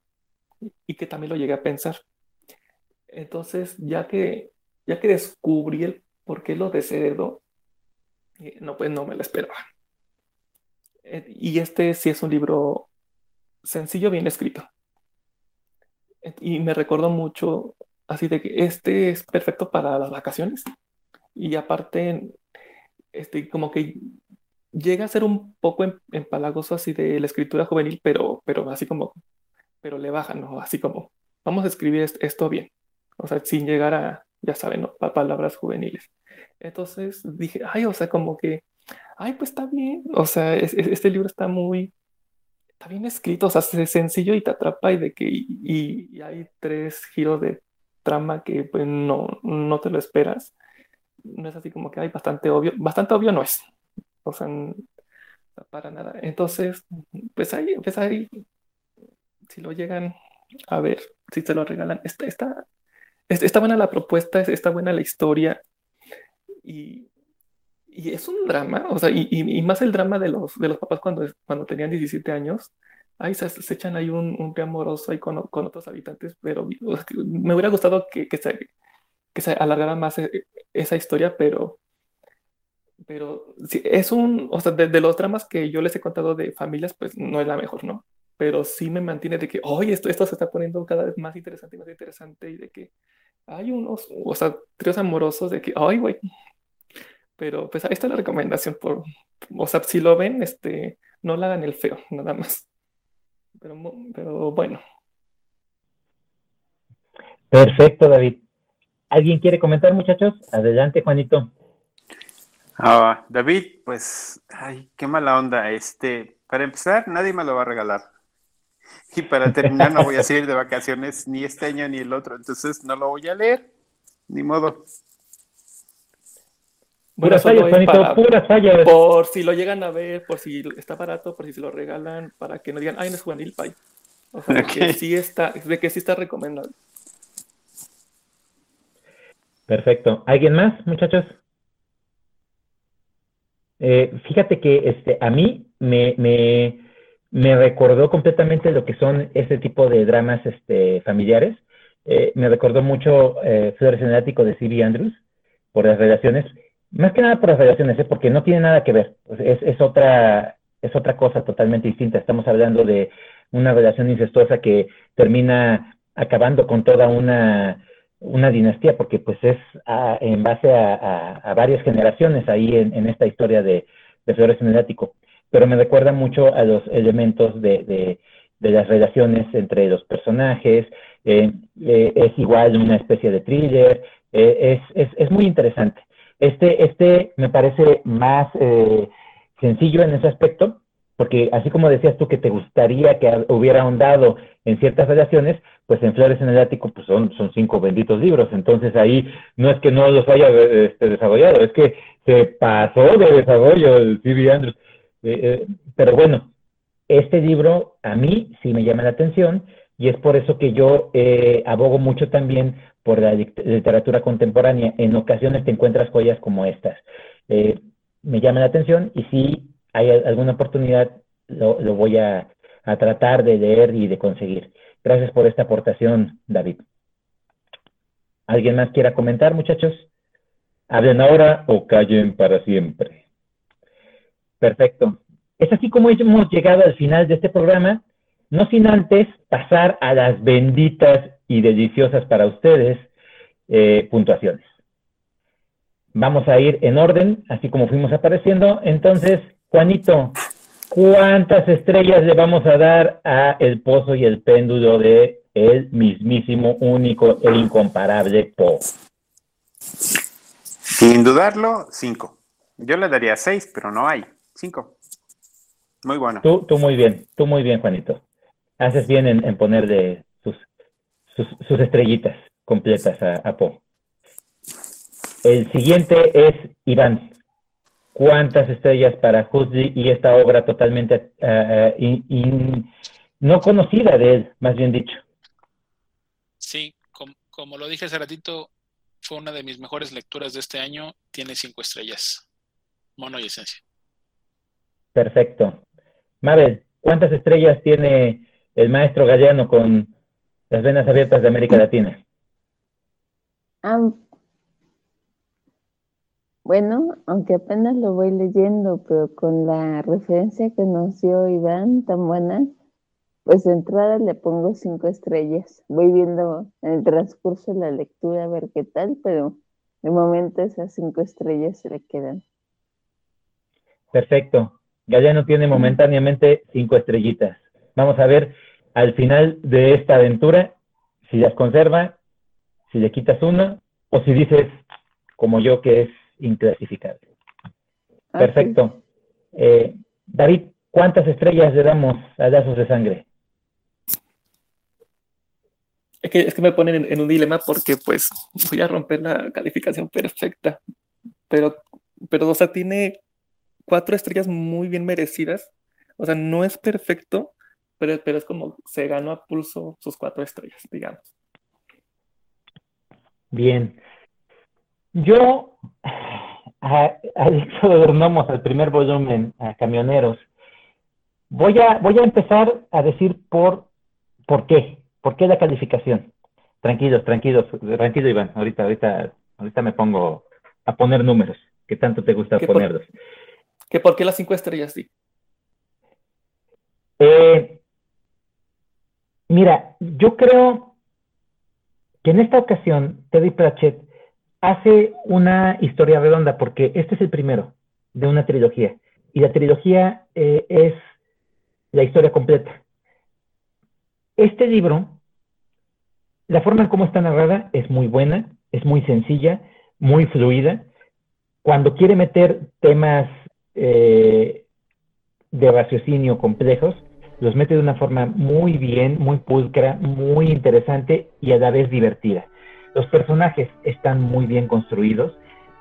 Speaker 5: Y que también lo llegué a pensar. Entonces, ya que, ya que descubrí el por qué lo desheredó, eh, no, pues no me lo esperaba. Eh, y este sí es un libro sencillo, bien escrito. Y me recordó mucho así de que este es perfecto para las vacaciones. Y aparte, este, como que llega a ser un poco em, empalagoso así de la escritura juvenil, pero, pero así como, pero le baja, ¿no? Así como, vamos a escribir esto bien. O sea, sin llegar a, ya saben, ¿no? palabras juveniles. Entonces dije, ay, o sea, como que, ay, pues está bien. O sea, este libro está muy, está bien escrito, o sea, es sencillo y te atrapa y de que y, hay tres giros de trama que pues no, no te lo esperas. No es así como que hay bastante obvio, bastante obvio no es. O sea, para nada. Entonces, pues ahí, pues ahí, si lo llegan a ver, si se lo regalan, está, está, está buena la propuesta, está buena la historia y, y es un drama, o sea, y, y, más el drama de los, de los papás cuando, cuando tenían 17 años. Ahí se, echan ahí un, un amoroso ahí con, con, otros habitantes, pero me hubiera gustado que, que, se, que se alargara más eh, esa historia, pero, pero sí, es un, o sea, de, los dramas que yo les he contado de familias, pues no es la mejor, ¿no? Pero sí me mantiene de que, oye, esto, esto se está poniendo cada vez más interesante y más interesante y de que hay unos, o sea, tríos amorosos de que, ay, güey, pero pues ahí está la recomendación por, o sea, si lo ven, este, no la hagan el feo, nada más. Pero, pero bueno.
Speaker 1: Perfecto, David. ¿Alguien quiere comentar, muchachos? Adelante, Juanito.
Speaker 2: Ah, David, pues, ay, qué mala onda. Este, para empezar, nadie me lo va a regalar. Y para terminar, no voy a salir de vacaciones ni este año ni el otro, entonces no lo voy a leer. Ni modo.
Speaker 5: Puras fallas, Juanito, puras fallas. Por si lo llegan a ver, por si está barato, por si se lo regalan, para que no digan, ay, no es juvenil, pay. O sea, de que sí está, de que sí está recomendado.
Speaker 1: Perfecto. ¿Alguien más, muchachos? Eh, fíjate que este, a mí me, me, me, recordó completamente lo que son ese tipo de dramas este, familiares. Eh, me recordó mucho eh, Flores en el Ático de C.B. Andrews por las relaciones más que nada por las relaciones, ¿eh? porque no tiene nada que ver. Es, es, otra, es otra cosa totalmente distinta. Estamos hablando de una relación incestuosa que termina acabando con toda una, una dinastía, porque pues es en base a, varias generaciones ahí en, esta historia de, de, Flores en el Ático. Pero me recuerda mucho a los elementos de, de, las relaciones entre los personajes. Eh, eh, es igual una especie de thriller. es, es, es muy interesante. Este, este me parece más eh, sencillo en ese aspecto, porque así como decías tú que te gustaría que hubiera ahondado en ciertas relaciones, pues en Flores en el Ático pues son, son cinco benditos libros, entonces ahí no es que no los haya este, desarrollado, es que se pasó de desarrollo el C.B. Andrews. Eh, eh, pero bueno, este libro a mí sí me llama la atención y es por eso que yo abogo mucho también por la literatura contemporánea, en ocasiones te encuentras joyas como estas. Eh, me llama la atención y si hay alguna oportunidad, lo, voy a, tratar de leer y de conseguir. Gracias por esta aportación, David. ¿Alguien más quiera comentar, muchachos? Hablen ahora o callen para siempre. Perfecto. Es así como hemos llegado al final de este programa, no sin antes pasar a las benditas y deliciosas para ustedes eh, puntuaciones. Vamos a ir en orden, así como fuimos apareciendo. Entonces, Juanito, ¿cuántas estrellas le vamos a dar a El Pozo y el Péndulo de el mismísimo, único e incomparable Po?
Speaker 2: Sin dudarlo, cinco. Yo le daría seis, pero no hay. Cinco. Muy bueno.
Speaker 1: Tú, tú muy bien, tú muy bien, Juanito. Haces bien en, ponerle sus, sus, estrellitas completas a, a Po. El siguiente es Iván. ¿Cuántas estrellas para Huxley y esta obra totalmente eh, no conocida de él, más bien dicho?
Speaker 6: Sí, como, lo dije hace ratito, fue una de mis mejores lecturas de este año. Tiene cinco estrellas. Mono y esencia.
Speaker 1: Perfecto. Mabel, ¿cuántas estrellas tiene el maestro Gallano con las venas abiertas de América Latina?
Speaker 4: Bueno, aunque apenas lo voy leyendo, pero con la referencia que nos dio Iván tan buena, pues de entrada le pongo cinco estrellas. Voy viendo en el transcurso de la lectura a ver qué tal, pero de momento esas cinco estrellas se le quedan.
Speaker 1: Perfecto. Gallano tiene momentáneamente cinco estrellitas. Vamos a ver al final de esta aventura si las conserva, si le quitas una, o si dices, como yo, que es inclasificable. Perfecto. Eh, David, ¿cuántas estrellas le damos a Lazos de Sangre?
Speaker 5: Es que, es que me ponen en, un dilema porque pues voy a romper la calificación perfecta. Pero, pero, o sea, tiene cuatro estrellas muy bien merecidas. O sea, no es perfecto, pero, pero es como se ganó a pulso sus cuatro estrellas, digamos.
Speaker 1: Bien. Yo, a, a de al primer volumen, a Camioneros, voy a, voy a empezar a decir por, por qué. ¿Por qué la calificación? Tranquilos, tranquilos, tranquilo Iván, ahorita, ahorita, ahorita me pongo a poner números, que tanto te gusta ponerlos.
Speaker 5: ¿Que ¿Por qué las cinco estrellas, sí?
Speaker 1: Eh, mira, yo creo que en esta ocasión Teddy Pratchett hace una historia redonda, porque este es el primero de una trilogía, y la trilogía eh, es la historia completa. Este libro la forma en cómo está narrada es muy buena, es muy sencilla, muy fluida. Cuando quiere meter temas eh, de raciocinio complejos, los mete de una forma muy bien, muy pulcra, muy interesante y a la vez divertida. Los personajes están muy bien construidos,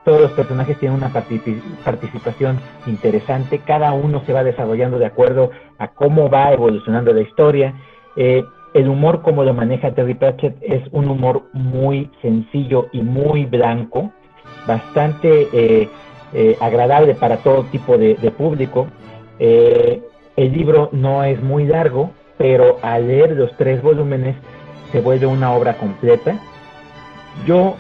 Speaker 1: todos los personajes tienen una participación interesante, cada uno se va desarrollando de acuerdo a cómo va evolucionando la historia. Eh, el humor como lo maneja Terry Pratchett es un humor muy sencillo y muy blanco, bastante eh, eh, agradable para todo tipo de, público. Eh, el libro no es muy largo, pero al leer los tres volúmenes se vuelve una obra completa. Yo,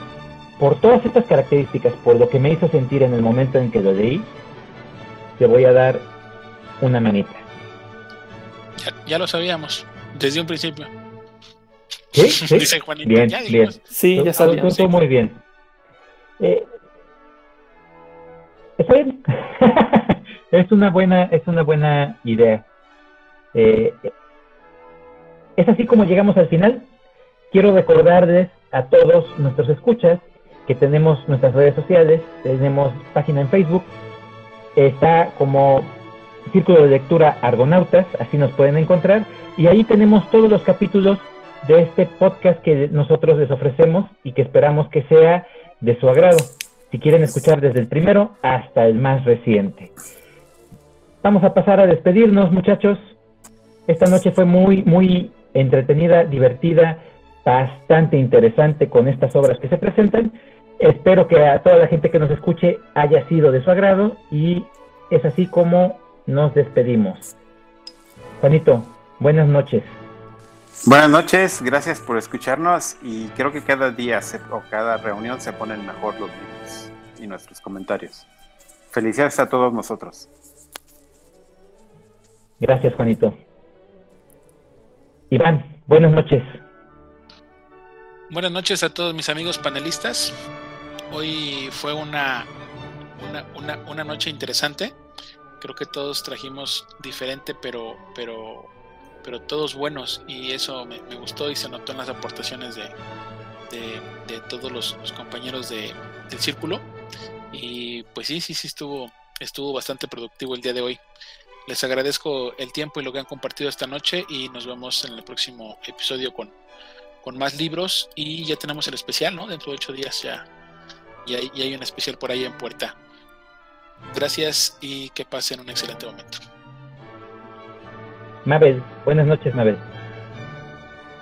Speaker 1: por todas estas características, por lo que me hizo sentir en el momento en que lo leí, te voy a dar una manita.
Speaker 6: ya lo sabíamos. Desde un principio.
Speaker 1: ¿Sí? ¿Sí? Dice Juanito. Bien, bien.
Speaker 5: Sí, ya sabíamos.
Speaker 1: muy bien. Eh, está bien. es una buena, es una buena idea. Eh, es así como llegamos al final. Quiero recordarles a todos nuestros escuchas que tenemos nuestras redes sociales, tenemos página en Facebook, está como Círculo de Lectura Argonautas, así nos pueden encontrar, y ahí tenemos todos los capítulos de este podcast que nosotros les ofrecemos y que esperamos que sea de su agrado, si quieren escuchar desde el primero hasta el más reciente. Vamos a pasar a despedirnos, muchachos. Esta noche fue muy, muy entretenida, divertida, bastante interesante con estas obras que se presentan. Espero que a toda la gente que nos escuche haya sido de su agrado y es así como nos despedimos. Juanito, buenas noches.
Speaker 2: Buenas noches, gracias por escucharnos y creo que cada día o cada reunión se ponen mejor los libros y nuestros comentarios. Felicidades a todos nosotros.
Speaker 1: Gracias, Juanito. Iván, buenas noches.
Speaker 6: Buenas noches a todos mis amigos panelistas. Hoy fue una, una, una, noche interesante. Creo que todos trajimos diferente, pero, pero, pero todos buenos. Y eso me, gustó y se notó en las aportaciones de, de, todos los, compañeros de, del círculo. Y pues sí, sí, sí estuvo, estuvo bastante productivo el día de hoy. Les agradezco el tiempo y lo que han compartido esta noche y nos vemos en el próximo episodio con, con más libros y ya tenemos el especial, ¿no? Dentro de ocho días ya, ya, hay un especial por ahí en puerta. Gracias y que pasen un excelente momento.
Speaker 1: Mabel, buenas noches Mabel.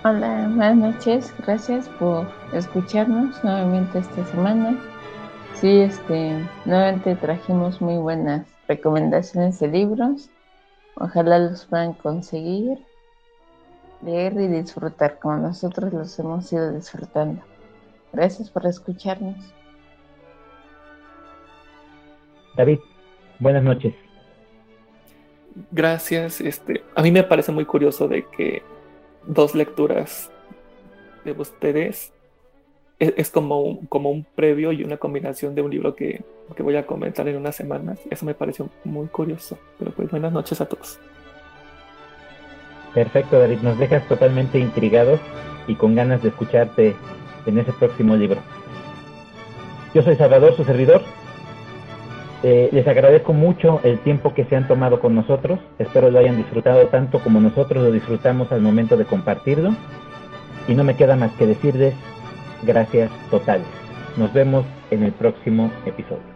Speaker 4: Hola, buenas noches, gracias por escucharnos nuevamente esta semana. Sí, este, nuevamente trajimos muy buenas recomendaciones de libros. Ojalá los puedan conseguir, leer y disfrutar como nosotros los hemos ido disfrutando. Gracias por escucharnos.
Speaker 1: David, buenas noches.
Speaker 5: Gracias. Este, a mí me parece muy curioso de que dos lecturas de ustedes es, como, un, como un previo y una combinación de un libro que, que voy a comentar en unas semanas. Eso me pareció muy curioso. Pero pues buenas noches a todos.
Speaker 1: Perfecto, David. Nos dejas totalmente intrigados y con ganas de escucharte en ese próximo libro. Yo soy Salvador, su servidor. Eh, les agradezco mucho el tiempo que se han tomado con nosotros. Espero lo hayan disfrutado tanto como nosotros lo disfrutamos al momento de compartirlo. Y no me queda más que decirles gracias totales. Nos vemos en el próximo episodio.